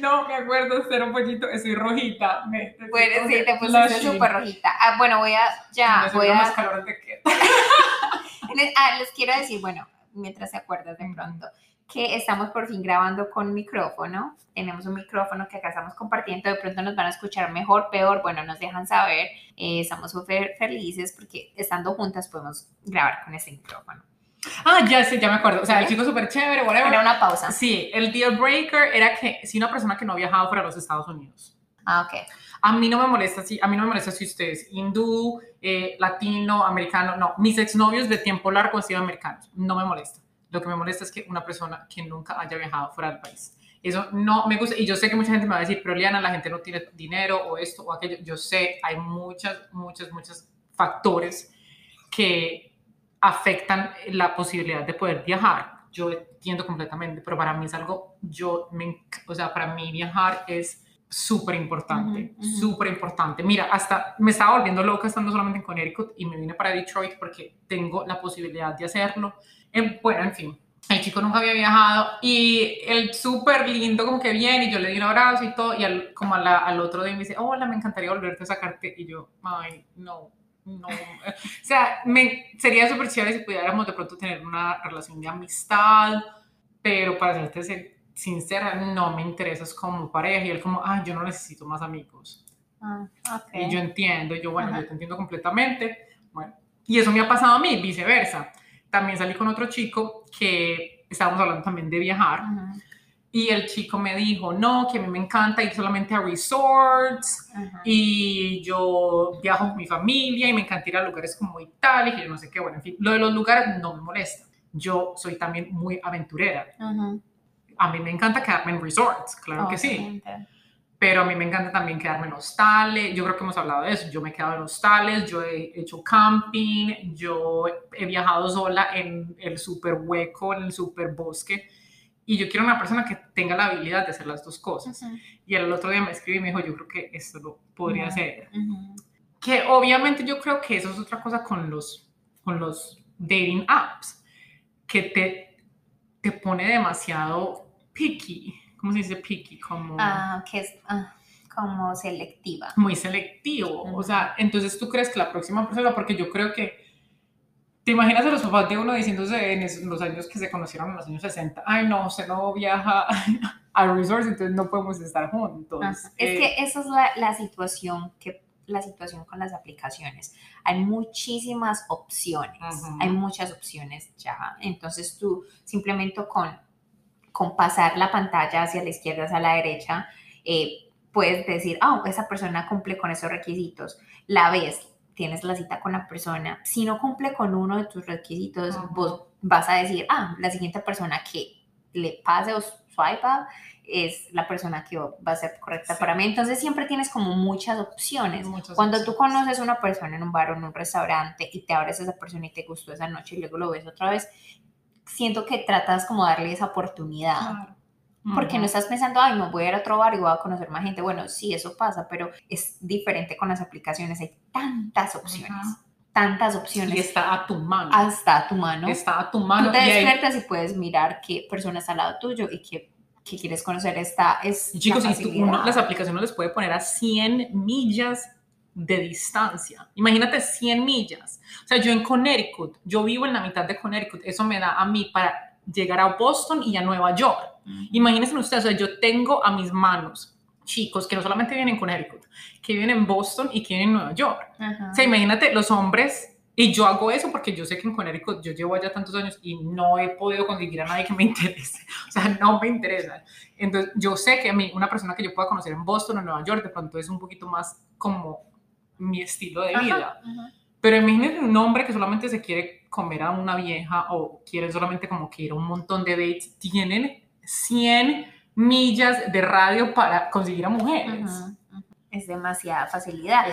No me acuerdo ser un poquito, estoy rojita. Me, Bueno, sí, te pusiste súper rojita. Ah, bueno, voy a... Ya, voy más a... calor de que... Les, ah, les quiero decir, bueno, mientras se acuerdas de pronto, que estamos por fin grabando con micrófono. Tenemos un micrófono que acá estamos compartiendo. De pronto nos van a escuchar mejor, peor. Bueno, nos dejan saber. Eh, estamos súper felices porque estando juntas podemos grabar con ese micrófono. Ah, ya sé, ya me acuerdo. O sea, el chico súper chévere, whatever. Era una pausa. Sí, el deal breaker era que si una persona que no ha viajado fuera de los Estados Unidos. Ah, ok. A mí no me molesta si, a mí no me molesta si usted es hindú, eh, latino, americano, no. Mis exnovios de tiempo largo han sido americanos, no me molesta. Lo que me molesta es que una persona que nunca haya viajado fuera del país. Eso no me gusta. Y yo sé que mucha gente me va a decir, pero Liana, la gente no tiene dinero o esto o aquello. Yo sé, hay muchas, muchos, muchos factores que afectan la posibilidad de poder viajar. Yo entiendo completamente, pero para mí es algo, yo, me, o sea, para mí viajar es súper importante, Ujú, ujú. súper importante. Mira, hasta me estaba volviendo loca estando solamente en Connecticut y me vine para Detroit porque tengo la posibilidad de hacerlo. En- bueno, en fin, el chico nunca había viajado y el súper lindo como que viene y yo le di un abrazo y todo y al, como a la- al otro día me dice, hola, me encantaría volverte a sacarte y yo, ay, no, no. O sea, me, sería súper chévere si pudiéramos de pronto tener una relación de amistad, pero para serte sin- sincera, no me interesas como pareja y él como, ay, yo no necesito más amigos. Ah, ok. Y yo entiendo, yo, bueno, Ajá. yo te entiendo completamente. Bueno, y eso me ha pasado a mí, viceversa. También salí con otro chico que estábamos hablando también de viajar Ujú, y el chico me dijo, no, que a mí me encanta ir solamente a resorts y yo viajo con mi familia y me encanta ir a lugares como Italia y yo no sé qué, bueno, en fin, lo de los lugares no me molesta. Yo soy también muy aventurera. A mí me encanta quedarme en resorts, claro que sí pero a mí me encanta también quedarme en hostales. Yo creo que hemos hablado de eso. Yo me he quedado en hostales, yo he hecho camping, yo he viajado sola en el super hueco, en el super bosque. Y yo quiero una persona que tenga la habilidad de hacer las dos cosas. Ujú, Y el otro día me escribió y me dijo, yo creo que esto lo podría hacer. Que obviamente yo creo que eso es otra cosa con los, con los dating apps, que te, te pone demasiado picky. ¿Cómo se dice picky? Como Ah, que es ah, como selectiva. muy selectivo. O sea, entonces tú crees que la próxima persona, porque yo creo que, te imaginas a los papás de uno diciéndose en los años que se conocieron en los años 60, ay no, usted no viaja a resorts, entonces no podemos estar juntos. Ajá. Es Eh, que esa es la, la situación que la situación con las aplicaciones. Hay muchísimas opciones, hay muchas opciones ya. Entonces tú simplemente con, con pasar la pantalla hacia la izquierda, hacia la derecha, eh, puedes decir, ah, esa persona cumple con esos requisitos. La ves, tienes la cita con la persona. Si no cumple con uno de tus requisitos, vos vas a decir, ah, la siguiente persona que le pase o swipe up es la persona que va a ser correcta Sí. para mí. Entonces siempre tienes como muchas opciones. muchas Cuando tú opciones. conoces a una persona en un bar o en un restaurante y te abres a esa persona y te gustó esa noche y luego lo ves otra vez, siento que tratas como darle esa oportunidad. Claro. Porque no estás pensando, ay, me voy a ir a otro bar y voy a conocer más gente. Bueno, sí, eso pasa, pero es diferente con las aplicaciones. Hay tantas opciones, Ajá. tantas Y opciones está a tu mano. hasta a tu mano. Está a tu Tú mano. te y ahí- despiertas y puedes mirar qué persona está al lado tuyo y qué, qué quieres conocer. Esta es Y chicos, la y tú- uno las aplicaciones les puede poner a 100 millas de distancia. Imagínate 100 millas. O sea, yo en Connecticut, yo vivo en la mitad de Connecticut, eso me da a mí para llegar a Boston y a Nueva York. Imagínense ustedes, o sea, yo tengo a mis manos chicos que no solamente viven en Connecticut, que viven en Boston y que viven en Nueva York. Ajá. O sea, imagínate los hombres Y yo hago eso porque yo sé que en Connecticut yo llevo allá tantos años y no he podido conseguir a nadie que me interese. O sea, no me interesa. Entonces, yo sé que a mí, una persona que yo pueda conocer en Boston o en Nueva York, de pronto es un poquito más como mi estilo de vida. Pero imagínense un hombre que solamente se quiere comer a una vieja o quiere solamente como que ir a un montón de dates. Tienen 100 millas de radio para conseguir a mujeres es demasiada facilidad.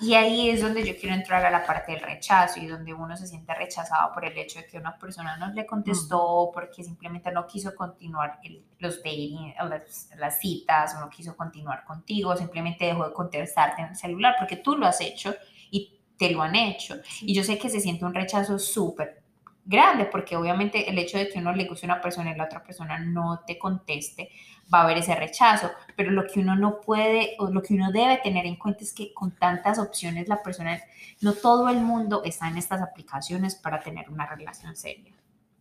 Y ahí es donde yo quiero entrar a la parte del rechazo y donde uno se siente rechazado por el hecho de que una persona no le contestó, porque simplemente no quiso continuar los dating, las, las, citas, o no quiso continuar contigo, simplemente dejó de contestarte en el celular, porque tú lo has hecho y te lo han hecho. Y yo sé que se siente un rechazo súper grande, porque obviamente el hecho de que uno le guste a una persona y la otra persona no te conteste, va a haber ese rechazo, pero lo que uno no puede o lo que uno debe tener en cuenta es que con tantas opciones la persona, no todo el mundo está en estas aplicaciones para tener una relación seria.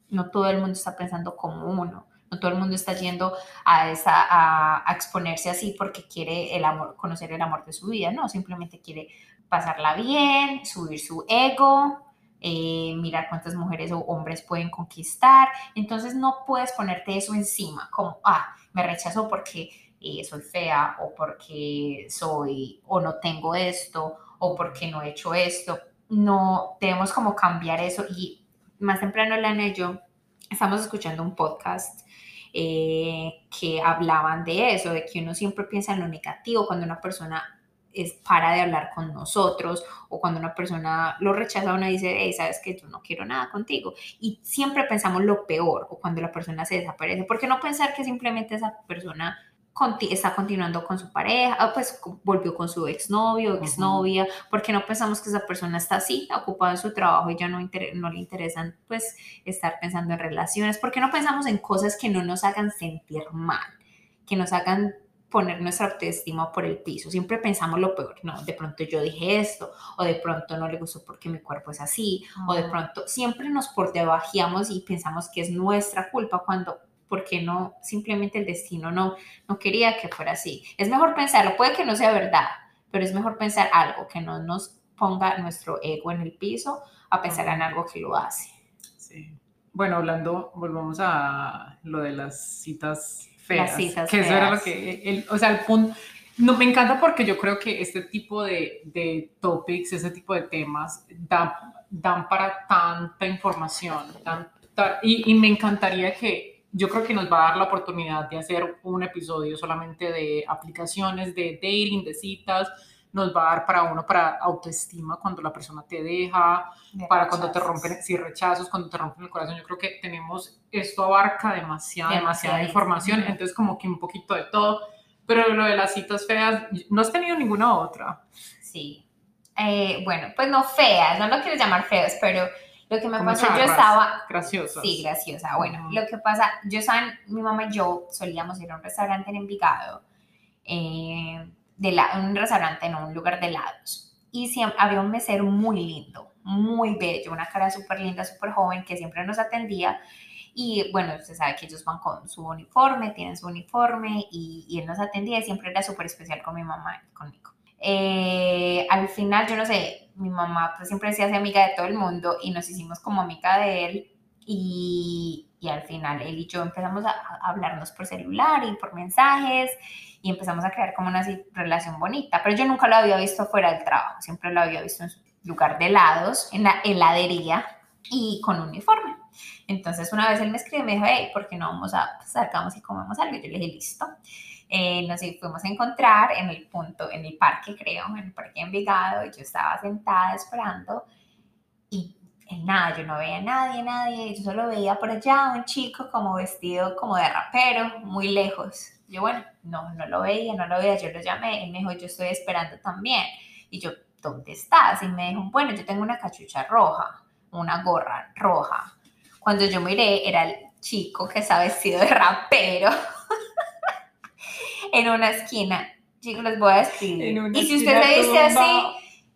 No todo el mundo está pensando como uno. No todo el mundo está yendo a, esa, a, exponerse así porque quiere el amor, conocer el amor de su vida. No, simplemente quiere pasarla bien, subir su ego, eh, mirar cuántas mujeres o hombres pueden conquistar. Entonces no puedes ponerte eso encima, como, ah, me rechazó porque eh, soy fea o porque soy o no tengo esto o porque no he hecho esto. No, debemos como cambiar eso y más temprano Lana y yo estamos escuchando un podcast eh, que hablaban de eso, de que uno siempre piensa en lo negativo cuando una persona es para de hablar con nosotros o cuando una persona lo rechaza uno dice, hey, sabes que yo no quiero nada contigo y siempre pensamos lo peor o cuando la persona se desaparece, ¿por qué no pensar que simplemente esa persona está continuando con su pareja, pues volvió con su exnovio, exnovia, ¿por qué no pensamos que esa persona está así, ocupada en su trabajo y ya no, no le interesan pues estar pensando en relaciones? ¿Por qué no pensamos en cosas que no nos hagan sentir mal, que nos hagan poner nuestra autoestima por el piso. Siempre pensamos lo peor, no, de pronto yo dije esto, o de pronto no le gustó porque mi cuerpo es así, o de pronto siempre nos por debajeamos y pensamos que es nuestra culpa cuando, ¿por qué no? Simplemente el destino no, no quería que fuera así. Es mejor pensarlo, puede que no sea verdad, pero es mejor pensar algo que no nos ponga nuestro ego en el piso a pensar en algo que lo hace. Sí. Bueno, hablando, volvamos a lo de las citas feas. que eso era lo que, el, o sea, el punto, no, me encanta porque yo creo que este tipo de, de topics, ese tipo de temas, dan, dan para tanta información. y, y, me encantaría que, yo creo que nos va a dar la oportunidad de hacer un episodio solamente de aplicaciones, de dating, de citas, nos va a dar para uno, para autoestima, cuando la persona te deja, para cuando te rompen, si rechazos, cuando te rompen el corazón. Yo creo que tenemos, esto abarca demasiada, demasiada información, entonces como que un poquito de todo. Pero lo de las citas feas, no has tenido ninguna otra. Sí. Eh, bueno, pues no feas, no lo quiero llamar feas, pero lo que me pasó, yo estaba... Graciosa. Sí, graciosa. Bueno, lo que pasa, yo estaba, mi mamá y yo solíamos ir a un restaurante en Envigado. Eh, de la, un restaurante, en un lugar de helados. Y siempre, había un mesero muy lindo, muy bello, una cara súper linda, súper joven, que siempre nos atendía. Y bueno, usted sabe que ellos van con su uniforme, tienen su uniforme y, y él nos atendía y siempre era súper especial con mi mamá y conmigo. Eh, al final, yo no sé, mi mamá pues siempre decía ser amiga de todo el mundo y nos hicimos como amiga de él y, y al final él y yo empezamos a, hablarnos por celular y por mensajes y empezamos a crear como una relación bonita, pero yo nunca lo había visto fuera del trabajo, siempre lo había visto en su lugar de helados, en la heladería y con uniforme. Entonces una vez él me escribió y me dijo, hey, ¿por qué no vamos a, pues, salgamos y comemos algo? Yo le dije, listo. Eh, nos fuimos a encontrar en el punto, en el parque creo, en el parque Envigado, y yo estaba sentada esperando en nada, yo no veía a nadie, nadie, yo solo veía por allá un chico como vestido como de rapero, muy lejos. Yo, bueno, no, no lo veía, no lo veía, yo lo llamé y me dijo, yo estoy esperando también. Y yo, ¿dónde estás? Y me dijo, bueno, yo tengo una cachucha roja, una gorra roja. Cuando yo miré, era el chico que estaba vestido de rapero en una esquina. Chicos, les voy a escribir. Y si usted se dice así,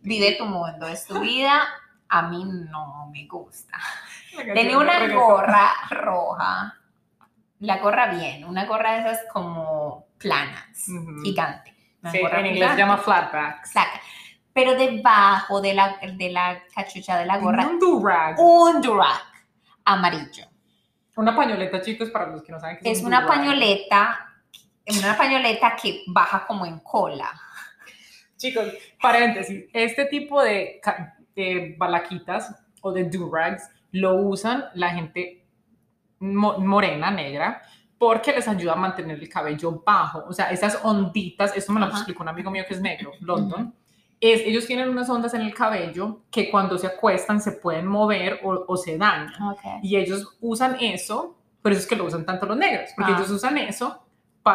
vive tu mundo, es tu vida. A mí no me gusta. Tenía una gorra roja la gorra bien, una gorra de esas como planas, gigante. sí, en inglés se llama flatbacks. pero debajo de la, de la cachucha de la gorra, Un durag. un durag amarillo. Una pañoleta, chicos, para los que no saben qué Es un una pañoleta, una pañoleta que baja como en cola. Chicos, paréntesis, este tipo de, de balaquitas o de durags lo usan la gente mo- morena, negra, porque les ayuda a mantener el cabello bajo. O sea, esas onditas, esto me lo Ajá. explicó un amigo mío que es negro, London. Es, ellos tienen unas ondas en el cabello que cuando se acuestan se pueden mover o, o se dañan. Y ellos usan eso, por eso es que lo usan tanto los negros, porque Ah. ellos usan eso,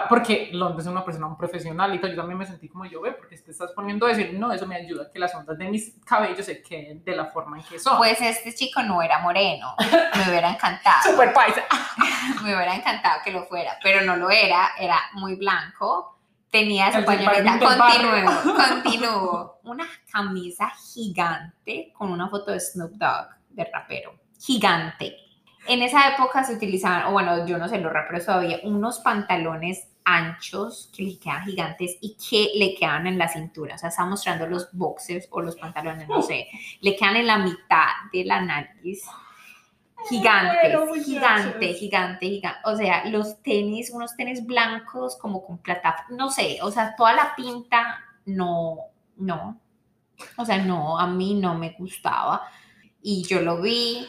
porque London es una persona un profesional y todo, yo también me sentí como yo, ve, porque te estás poniendo a decir, no, eso me ayuda a que las ondas de mis cabellos se queden de la forma en que son. Pues este chico no era moreno, me hubiera encantado. Super paisa. me hubiera encantado que lo fuera, pero no lo era, era muy blanco. Tenía su pañoleta, continuó, continuó. Una camisa gigante con una foto de Snoop Dogg, de rapero, gigante. En esa época se utilizaban, o bueno, yo no sé, los raperos todavía, unos pantalones anchos que le quedan gigantes y que le quedan en la cintura. O sea, está mostrando los boxers o los pantalones, no sé, le quedan en la mitad de la nariz. Gigantes, muchachos. gigante, gigante, gigante. O sea, los tenis, unos tenis blancos como con plata, no sé, o sea, toda la pinta, no, no. O sea, no, a mí no me gustaba. Y yo lo vi,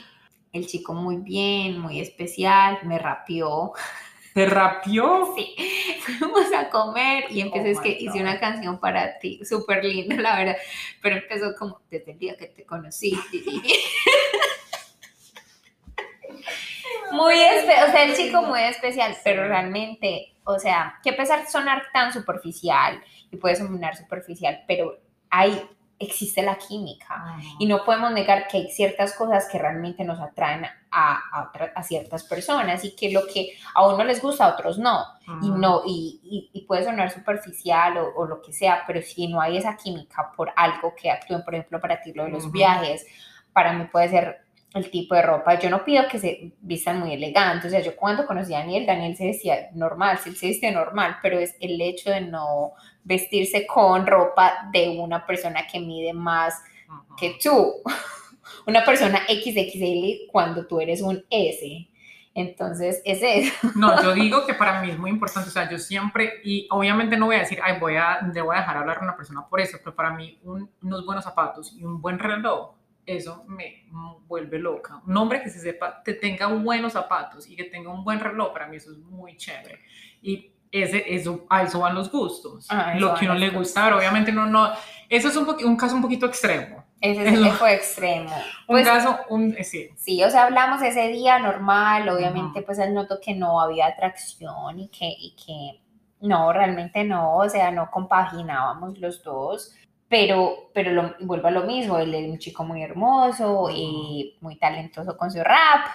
el chico muy bien, muy especial, me rapió. ¿Te rapió? Sí, fuimos a comer y empecé, Oh es que hice una canción para ti, súper linda, la verdad, pero empezó como desde el día que te conocí. Muy especial, o sea, el chico muy especial, pero realmente, o sea, que a pesar de sonar tan superficial, y puede sonar superficial, pero hay, existe la química. Y no podemos negar que hay ciertas cosas que realmente nos atraen a, a, otra- a ciertas personas y que lo que a uno les gusta, a otros no. Y no, y, y- y puede sonar superficial o, o lo que sea, pero si no hay esa química por algo que actúen, por ejemplo, para ti lo de los viajes, para mí puede ser el tipo de ropa. Yo no pido que se vistan muy elegantes, o sea, yo cuando conocí a Daniel, Daniel se vestía normal, sí, él se vestía normal, pero es el hecho de no vestirse con ropa de una persona que mide más que tú, una persona XXL cuando tú eres un S. Entonces, es eso. No, yo digo que para mí es muy importante, o sea, yo siempre, y obviamente no voy a decir, ay, voy a, le voy a dejar hablar a una persona por eso, pero para mí un- unos buenos zapatos y un buen reloj, eso me vuelve loca. Un hombre que se sepa, que tenga buenos zapatos y que tenga un buen reloj, para mí eso es muy chévere. Y ese, eso, a eso van los gustos, Ah, eso lo que uno le gusta, pero obviamente no, no, eso es un, un caso un poquito extremo. Ese Eso. sí fue extremo. Un Pues, caso, un, eh, sí. sí, o sea, hablamos ese día normal, obviamente, pues él notó que no había atracción y que, y que no, realmente no, o sea, no compaginábamos los dos, pero, pero lo, vuelvo a lo mismo, él es un chico muy hermoso y muy talentoso con su rap,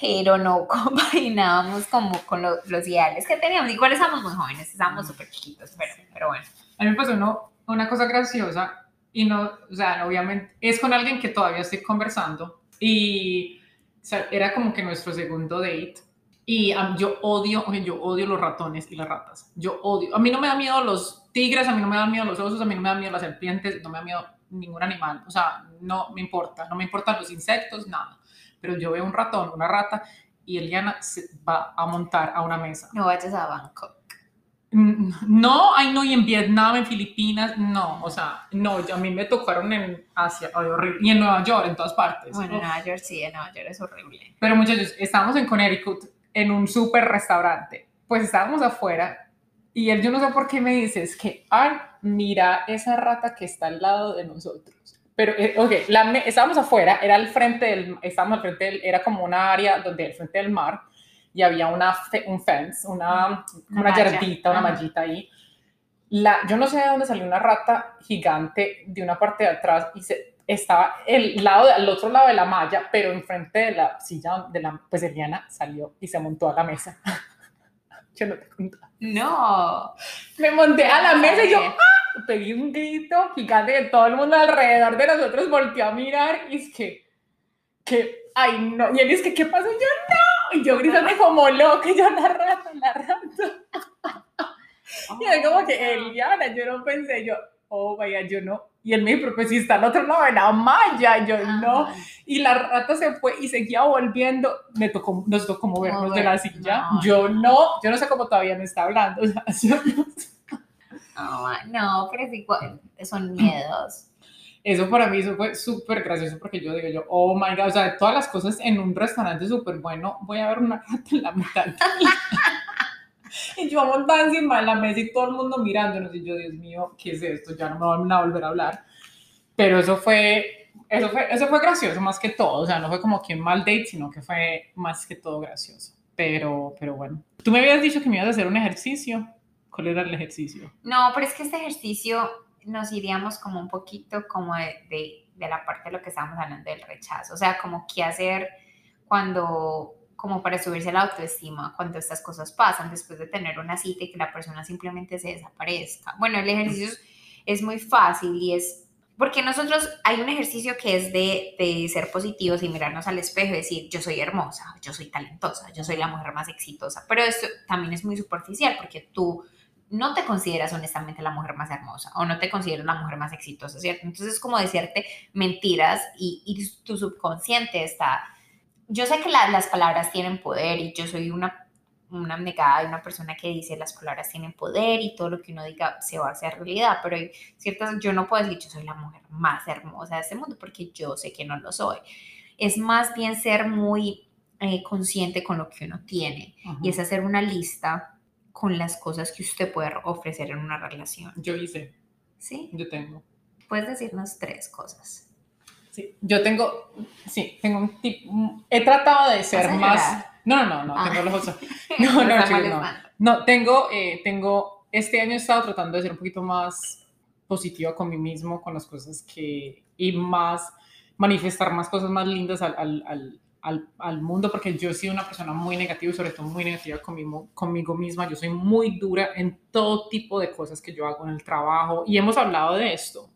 pero no compaginábamos como con lo- los ideales que teníamos. Igual estábamos muy jóvenes, estábamos súper chiquitos, pero, pero bueno. A mí me pasó uno- una cosa graciosa y no, o sea, obviamente es con alguien que todavía estoy conversando y o sea, era como que nuestro segundo date y yo odio, oye, yo odio los ratones y las ratas. Yo odio, a mí no me da miedo los tigres, a mí no me dan miedo los osos, a mí no me dan miedo las serpientes, no me da miedo ningún animal, o sea, no me importa, no me importan los insectos, nada. Pero yo veo un ratón, una rata y Eliana se va a montar a una mesa. No vayas a Bangkok. Mm, No, ay no, y en Vietnam, en Filipinas, no, o sea, no, a mí me tocaron en Asia, ay, horrible, y en Nueva York, en todas partes. Bueno, en. Nueva York sí, en Nueva York es horrible. Pero muchachos, estábamos en Connecticut, en un súper restaurante, pues estábamos afuera, y él, yo no sé por qué me dice, es que, ay, mira esa rata que está al lado de nosotros. Pero, eh, ok, la estábamos afuera, era al frente del, estábamos al frente del, era como una área donde al frente del mar, y había una, un fence, una, Una una, yardita, una mallita ahí. La, yo no sé de dónde salió una rata gigante de una parte de atrás y se, estaba el lado, al otro lado de la malla, pero enfrente de la silla de la, pues Eliana salió y se montó a la mesa. yo no te. No. Me monté a la mesa y yo. ¡ah! pegué un grito gigante que todo el mundo alrededor de nosotros volteó a mirar y es que, que, ay no, y él es que, ¿qué pasó? Y yo no, y yo gritando como loca, y yo la rata, la rata. Y es como que Eliana, yo no pensé, yo, oh vaya, yo no. Y él me dijo, pero pues si está al otro lado de la malla, yo no. Y la rata se fue y seguía volviendo. Me tocó, nos tocó movernos de la silla. yo no, yo no sé cómo todavía me está hablando. O sea, no, pero es igual, son miedos. Eso para mí eso fue súper gracioso porque yo digo yo, oh my god, o sea, todas las cosas en un restaurante súper bueno, voy a ver una rata en la mitad. y yo montada encima de la mesa y todo el mundo mirándonos y yo, Dios mío, ¿qué es esto? Ya no me van a volver a hablar. Pero eso fue, eso fue, eso fue gracioso más que todo, o sea, no fue como que un mal date, sino que fue más que todo gracioso. Pero, pero bueno. Tú me habías dicho que me ibas a hacer un ejercicio. ¿Cuál era el ejercicio? No, pero es que este ejercicio nos iríamos como un poquito como de, de, la parte de lo que estábamos hablando del rechazo, o sea, como qué hacer cuando como para subirse la autoestima cuando estas cosas pasan después de tener una cita y que la persona simplemente se desaparezca. Bueno, el ejercicio es muy fácil y es porque nosotros hay un ejercicio que es de, de, ser positivos y mirarnos al espejo y decir, yo soy hermosa, yo soy talentosa, yo soy la mujer más exitosa. Pero esto también es muy superficial porque tú no te consideras honestamente la mujer más hermosa o no te consideras la mujer más exitosa, ¿cierto? Entonces es como decirte mentiras y, tu subconsciente está... Yo sé que las palabras tienen poder y yo soy una, una negada, una persona que dice las palabras tienen poder y todo lo que uno diga se va a hacer realidad, pero hay ciertas, yo no puedo decir yo soy la mujer más hermosa de este mundo porque yo sé que no lo soy. Es más bien ser muy eh, consciente con lo que uno tiene y es hacer una lista con las cosas que usted puede ofrecer en una relación. Yo hice. ¿Sí? Yo tengo. Puedes decirnos tres cosas. Sí, yo tengo, sí, tengo un tipo, he tratado de ser más... No, no, no, tengo los otros. No, no, no, no. tengo, eh, tengo, este año he estado tratando de ser un poquito más positiva con mí mismo, con las cosas que, y más, manifestar más cosas más lindas al, al al, al, mundo, porque yo he sido una persona muy negativa y sobre todo muy negativa conmigo, conmigo misma. Yo soy muy dura en todo tipo de cosas que yo hago en el trabajo y hemos hablado de esto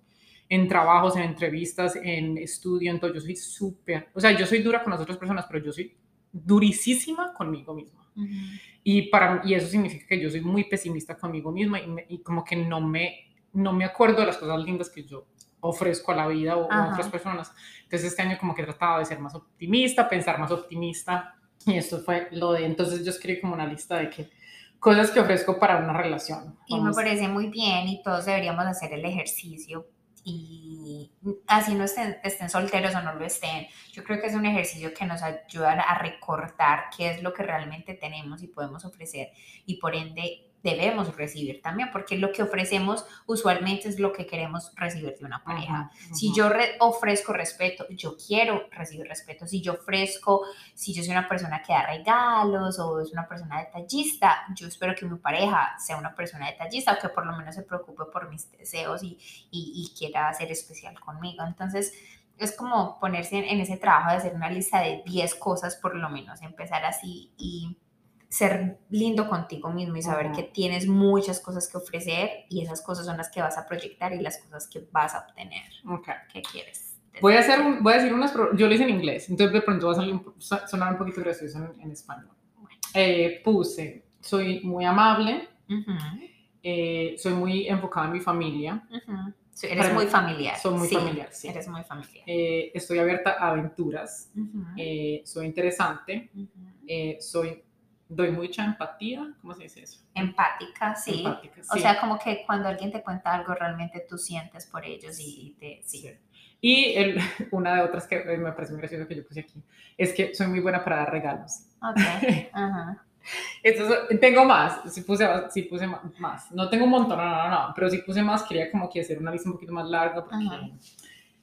en trabajos, en entrevistas, en estudio, en todo. Yo soy súper, o sea, yo soy dura con las otras personas, pero yo soy durísima conmigo misma. y, para, y eso significa que yo soy muy pesimista conmigo misma y, y como que no me, no me acuerdo de las cosas lindas que yo ofrezco a la vida o, a otras personas. Entonces este año como que he tratado de ser más optimista, pensar más optimista y esto fue lo de, entonces yo escribí como una lista de que cosas que ofrezco para una relación. Y me parece muy bien y todos deberíamos hacer el ejercicio y así no estén, estén, solteros o no lo estén. Yo creo que es un ejercicio que nos ayuda a recortar qué es lo que realmente tenemos y podemos ofrecer y por ende debemos recibir también, porque lo que ofrecemos usualmente es lo que queremos recibir de una pareja. Si yo ofrezco respeto, yo quiero recibir respeto. Si yo ofrezco, si yo soy una persona que da regalos o es una persona detallista, yo espero que mi pareja sea una persona detallista o que por lo menos se preocupe por mis deseos y, y, quiera ser especial conmigo. Entonces, es como ponerse en, en ese trabajo de hacer una lista de 10 cosas por lo menos, empezar así y ser lindo contigo mismo y saber que tienes muchas cosas que ofrecer y esas cosas son las que vas a proyectar y las cosas que vas a obtener. Okay. ¿Qué quieres? Voy a, hacer voy a decir unas, yo lo hice en inglés, entonces de pronto va a sonar un poquito gracioso en, español. Eh, puse, soy muy amable, eh, soy muy enfocada en mi familia. eres muy familiar. Soy muy familiar, sí. Eres muy familiar. Eh, estoy abierta a aventuras, soy interesante, soy doy mucha empatía, ¿cómo se dice eso? Empática, sí. Empática, sí. O sea, como que cuando alguien te cuenta algo, realmente tú sientes por ellos y te... Sí. Y el, una de otras que me parece muy gracioso que yo puse aquí, es que soy muy buena para dar regalos. Ok, ajá. tengo más, si puse, si puse más, no tengo un montón, no, no, no, pero si puse más, quería como que hacer una lista un poquito más larga porque...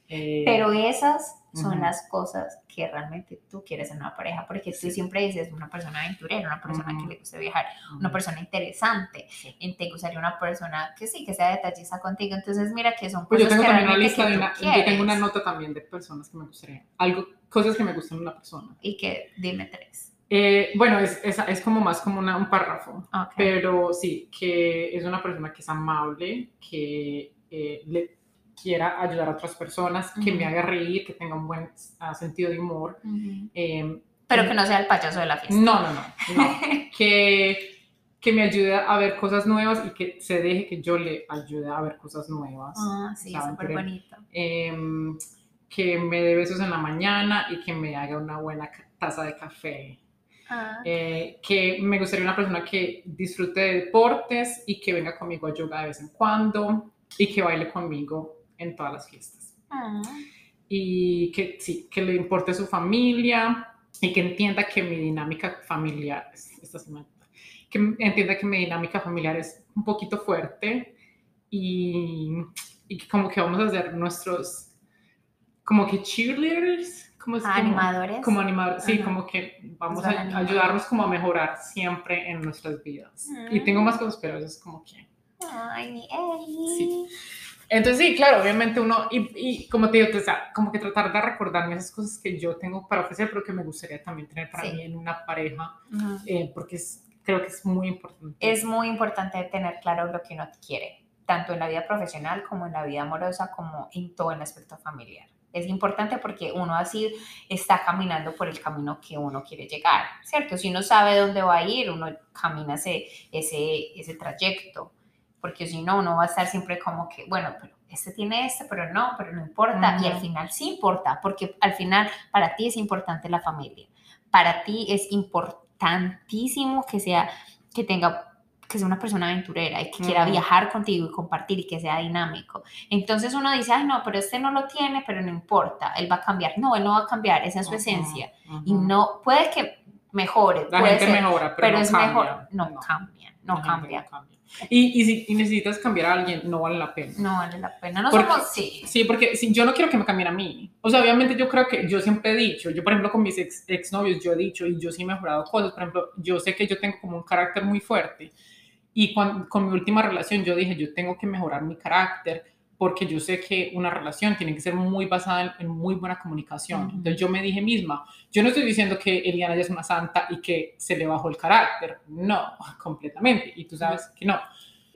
Eh, pero esas son las cosas que realmente tú quieres en una pareja, porque tú siempre dices una persona aventurera, una persona que le gusta viajar, una persona interesante, y te gustaría una persona que sí, que sea detallista contigo, entonces mira que son pues cosas yo tengo que una lista de una, yo tengo una nota también de personas que me gustaría, algo, cosas que me gustan de una persona. Y que, dime tres. Eh, bueno, es, es, es, como más como una, un párrafo, pero sí, que es una persona que es amable, que eh, le, quiera ayudar a otras personas, que me haga reír, que tenga un buen ah, sentido de humor. Em, Pero que no sea el payaso de la fiesta. No, no, no. que, que me ayude a ver cosas nuevas y que se deje que yo le ayude a ver cosas nuevas. Ah, sí, súper bonito. em, que me dé besos en la mañana y que me haga una buena taza de café. Ah, Eh, que me gustaría una persona que disfrute de deportes y que venga conmigo a yoga de vez en cuando y que baile conmigo en todas las fiestas. ah, Y que sí, que le importe su familia y que entienda que mi dinámica familiar, esta me- que entienda que mi dinámica familiar es un poquito fuerte y, y que como que vamos a ser nuestros, como que cheerleaders, como es como- Animadores. como animador, sí, Ajá. como que vamos Nos a ayudarnos como a mejorar siempre en nuestras vidas. Mm. Y tengo más cosas, pero eso es como que... Ay, mi Eli. Sí. Entonces sí, claro, obviamente uno, y, y como te digo, o sea, como que tratar de recordarme esas cosas que yo tengo para ofrecer, pero que me gustaría también tener para Sí. mí en una pareja, Ujú. eh, porque es, creo que es muy importante. Es muy importante tener claro lo que uno quiere, tanto en la vida profesional como en la vida amorosa, como en todo el aspecto familiar. Es importante porque uno así está caminando por el camino que uno quiere llegar, ¿cierto? Si uno sabe dónde va a ir, uno camina ese, ese, ese trayecto, porque si no, uno va a estar siempre como que, bueno, pero este tiene este, pero no, pero no importa, y al final sí importa, porque al final para ti es importante la familia, para ti es importantísimo que sea, que tenga que sea una persona aventurera y que quiera Ujú. viajar contigo y compartir y que sea dinámico. Entonces uno dice, ay, no, pero este no lo tiene, pero no importa, él va a cambiar. No, él no va a cambiar, esa es su Ujú, esencia. ujú. Y no, puede que mejore, La puede gente ser, mejora, pero, pero, no es cambia. mejor, no, cambia, no La gente cambia. Y, y si y necesitas cambiar a alguien, no vale la pena. No vale la pena. No Porque- somos, sí. Sí, porque si, yo no quiero que me cambien a mí. O sea, obviamente yo creo que yo siempre he dicho, yo por ejemplo con mis ex, exnovios, yo he dicho y yo sí he mejorado cosas. Por ejemplo, yo sé que yo tengo como un carácter muy fuerte y cuan- con mi última relación yo dije, yo tengo que mejorar mi carácter porque yo sé que una relación tiene que ser muy basada en, en muy buena comunicación. Ujú. Entonces yo me dije misma, yo no estoy diciendo que Eliana ya es una santa y que se le bajó el carácter, no, completamente, y tú sabes que no,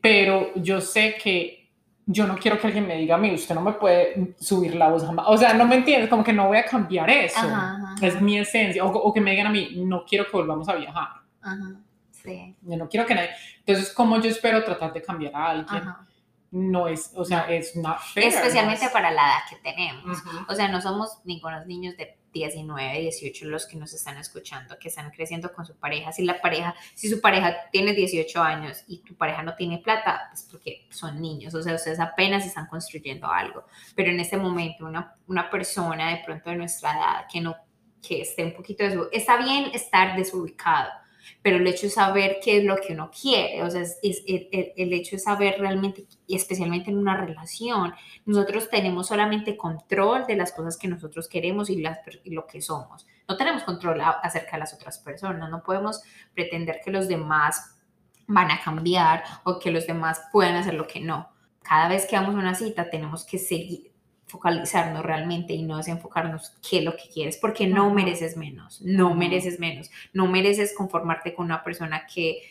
pero yo sé que yo no quiero que alguien me diga a mí, usted no me puede subir la voz jamás, o sea, no me entiendes, como que no voy a cambiar eso, Ajá, ajá, es mi esencia, o, o que me digan a mí, no quiero que volvamos a viajar, ajá, sí, yo no quiero que nadie, entonces, ¿cómo yo espero tratar de cambiar a alguien? ajá. No es, o sea, es not fair. Especialmente no es- para la edad que tenemos. Ujú. O sea, no somos ningunos niños de 19, 18 los que nos están escuchando, que están creciendo con su pareja. Si la pareja, si su pareja tiene 18 años y tu pareja no tiene plata, pues porque son niños, o sea, ustedes apenas están construyendo algo. Pero en este momento, una, una persona de pronto de nuestra edad que no, que esté un poquito de su, está bien estar desubicado, pero el hecho de saber qué es lo que uno quiere, o sea, es, es- el, hecho de saber realmente, y especialmente en una relación, nosotros tenemos solamente control de las cosas que nosotros queremos y, las, lo que somos. No tenemos control acerca de las otras personas, no podemos pretender que los demás van a cambiar o que los demás pueden hacer lo que no. Cada vez que vamos a una cita tenemos que seguir focalizarnos realmente y no desenfocarnos qué es lo que quieres, porque no mereces menos, no mereces menos, no mereces conformarte con una persona que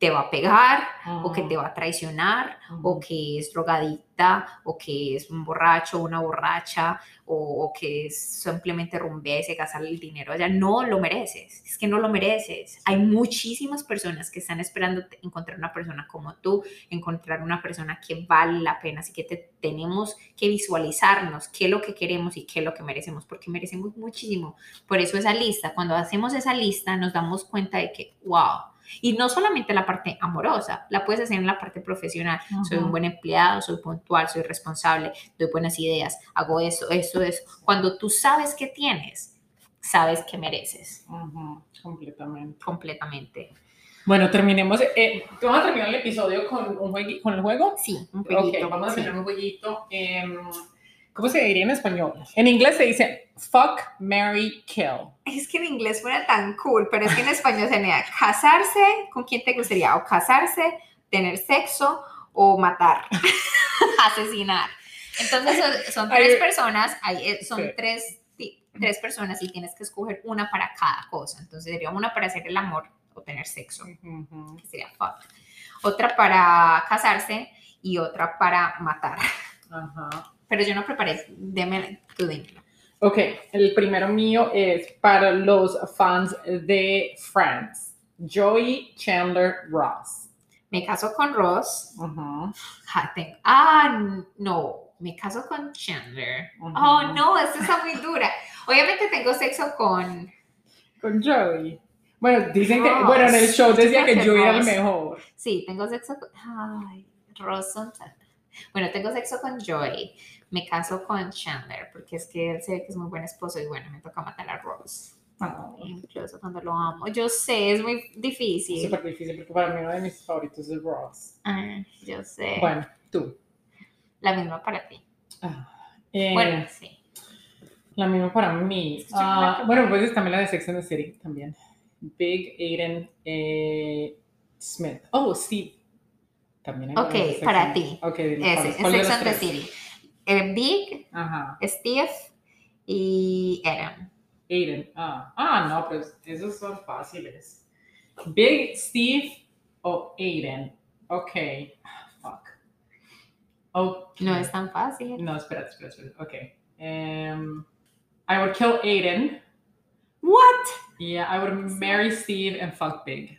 te va a pegar o que te va a traicionar o que es drogadicta, o que es un borracho, una borracha, o, o que es simplemente rumbea y se gasta el dinero. O sea, no lo mereces, es que no lo mereces. Hay muchísimas personas que están esperando encontrar una persona como tú, encontrar una persona que vale la pena, así que te- tenemos que visualizarnos qué es lo que queremos y qué es lo que merecemos, porque merecemos muchísimo. Por eso esa lista, cuando hacemos esa lista, nos damos cuenta de que, wow. Y no solamente la parte amorosa, la puedes hacer en la parte profesional. Soy un buen empleado, soy puntual, soy responsable, doy buenas ideas, hago eso, esto, eso. Cuando tú sabes qué tienes, sabes que mereces completamente. completamente. Bueno, terminemos. Eh, vamos a terminar el episodio con, un juegui- con el juego. Sí, un Ok, poquito. vamos a sí. tener un jueguito. em, ¿Cómo se diría en español? En inglés se dice fuck, marry, kill. Es que en inglés suena tan cool, pero es que en español sería casarse, ¿con quién te gustaría? O casarse, tener sexo o matar, asesinar. Entonces son, tres personas, eh, son sí. tres, personas y tienes que escoger una para cada cosa. Entonces sería una para hacer el amor o tener sexo, que sería fuck. Otra para casarse y otra para matar. Ajá. Pero yo no preparé, deme, tú dímelo. Ok, el primero mío es para los fans de Friends. Joey, Chandler, Ross. Me caso con Ross. Ujú. Ah, tengo- ah, no, me caso con Chandler. Ujú. Oh, no, esta está muy dura. Obviamente tengo sexo con... Con Joey. Bueno, dicen que, Ross. bueno, en el show decía que que Joey era el mejor. Sí, tengo sexo con... Ay, Ross. Bueno, tengo sexo con Joey. Me caso con Chandler porque es que él se ve que es muy buen esposo y bueno, me toca matar a Ross. Incluso cuando lo amo. Yo sé, es muy difícil. Súper difícil porque para mí uno de mis favoritos es Ross. Ah, yo sé. Bueno, tú. La misma para ti. Ah, eh, Bueno, sí. La misma para mí. Claro. bueno, pues también la de Sex and the City también. Big Aiden eh, Smith. Oh, Steve. También hay Ok, para ti. Ok, dile, Ese, ¿cuál- en cuál de Sex and the? City. Big, Ajá. Steve y Adam. Aiden. Ah, ah, no, pues esos son fáciles. Big Steve o Aiden. Ok. Ah, Fuck. Oh, No es tan fácil. No, espera, espera, espera. Ok. Um, I would kill Aiden. What? Yeah, I would marry Steve and fuck Big.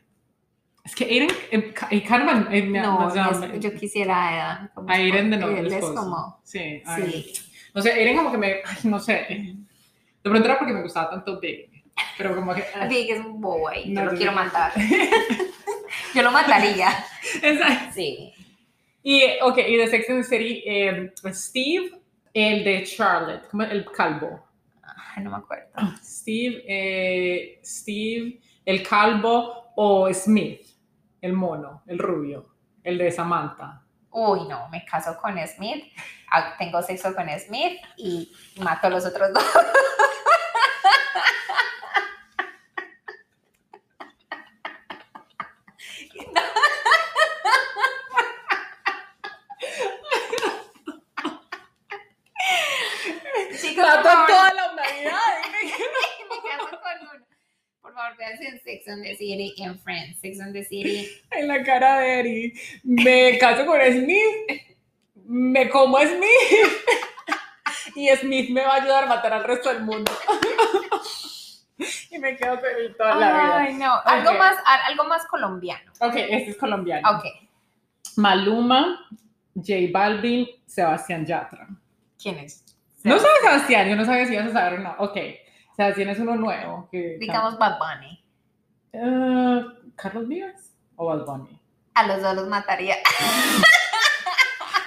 Es que Aiden, eh, y Carmen, eh, me- No, o sea, es- me- yo quisiera a como a Aiden de nuevo. Él es como... Sí. Sí. No sé, Aiden como que me, ay, no sé. De pronto era porque me gustaba tanto Big. Pero como que. ah, Big es un bobo ahí. Yo No, lo quiero matar. Yo lo mataría. Exacto. Sí. Y, ok, y de Sex and the City, eh, Steve, el de Charlotte, como el calvo. Ay, no me acuerdo. Steve, eh, Steve, el calvo o Smith, el mono, el rubio, el de Samantha. Uy, no, me caso con Smith. ah, Tengo sexo con Smith y mato a los otros dos. Chicos, por favor, la humanidad. me caso con uno. Por favor, véanse en Sex and the City en Friends. Sex and the City. en la cara de Eri. Me caso con Smith, me como a Smith y Smith me va a ayudar a matar al resto del mundo. y me quedo con él toda la vida. Ay, no. Algo, más, algo más colombiano. Ok, este es colombiano. Ok. Maluma, J Balvin, Sebastián Yatra. ¿Quién es? No sabes Sebastián, yo no sabía si ibas a saber o no. Ok, Sebastián es uno nuevo. Que, Digamos Bad Bunny. Eh, ¿Carlos Vives o Bad Bunny? A los dos los mataría.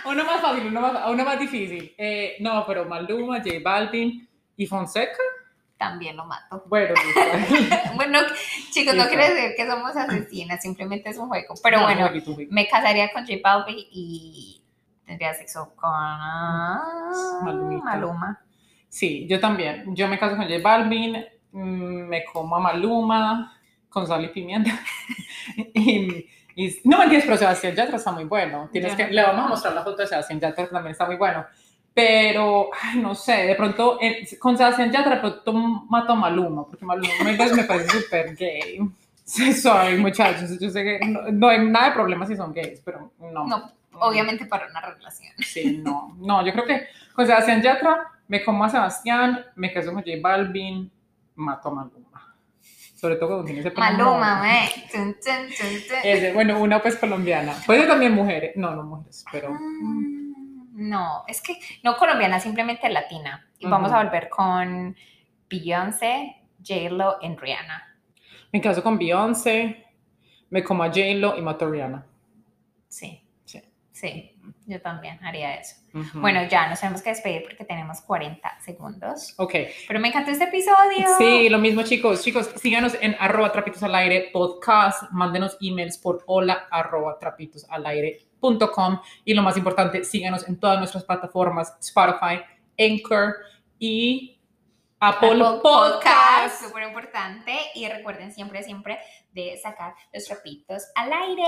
Uno más fácil, uno más, uno más difícil. Eh, no, pero Maluma, J Balvin y Fonseca. También lo mato. Bueno. Bueno, chicos, no quiere decir que somos asesinas, simplemente es un juego. Pero No, bueno, me casaría con J Balvin y tendría sexo con Malumita. Maluma. Sí, yo también. Yo me caso con J Balvin, mm, me como a Maluma con sal y pimienta. y, y- no mentiras, pero Sebastián Yatra está muy bueno. Tienes Ya. que, le vamos a mostrar la foto de Sebastián Yatra, también está muy bueno. Pero, ay, no sé, de pronto eh, con Sebastián Yatra de pronto mato a Maluma, porque Maluma me, me parece súper gay. Sí, Soy, muchachos, yo sé que no, no hay nada de problema si son gays, pero no. No, obviamente para una relación. Sí, no, no, yo creo que con Sebastián Yatra me como a Sebastián, me caso con J Balvin, mato a Maluma. Sobre todo cuando tiene ese pelo Maluma. Ese, bueno, una pues colombiana. Puede también mujeres, no, no mujeres, pero Mm, No, es que no colombiana, simplemente latina. Y vamos a volver con Beyoncé, J-Lo y Rihanna. me caso con Beyoncé, me como a J-Lo y mato a Rihanna. Sí, Sí. sí, yo también haría eso. Bueno, ya nos tenemos que despedir porque tenemos 40 segundos. Ok, Pero me encantó este episodio. Sí, lo mismo chicos. Chicos, síganos en arroba trapitos al aire podcast. Mándenos emails por hola arroba trapitos al aire.com. Y lo más importante, síganos en todas nuestras plataformas, Spotify, Anchor y Apple, Apple Podcast. Súper importante. Y recuerden siempre, siempre de sacar los trapitos al aire.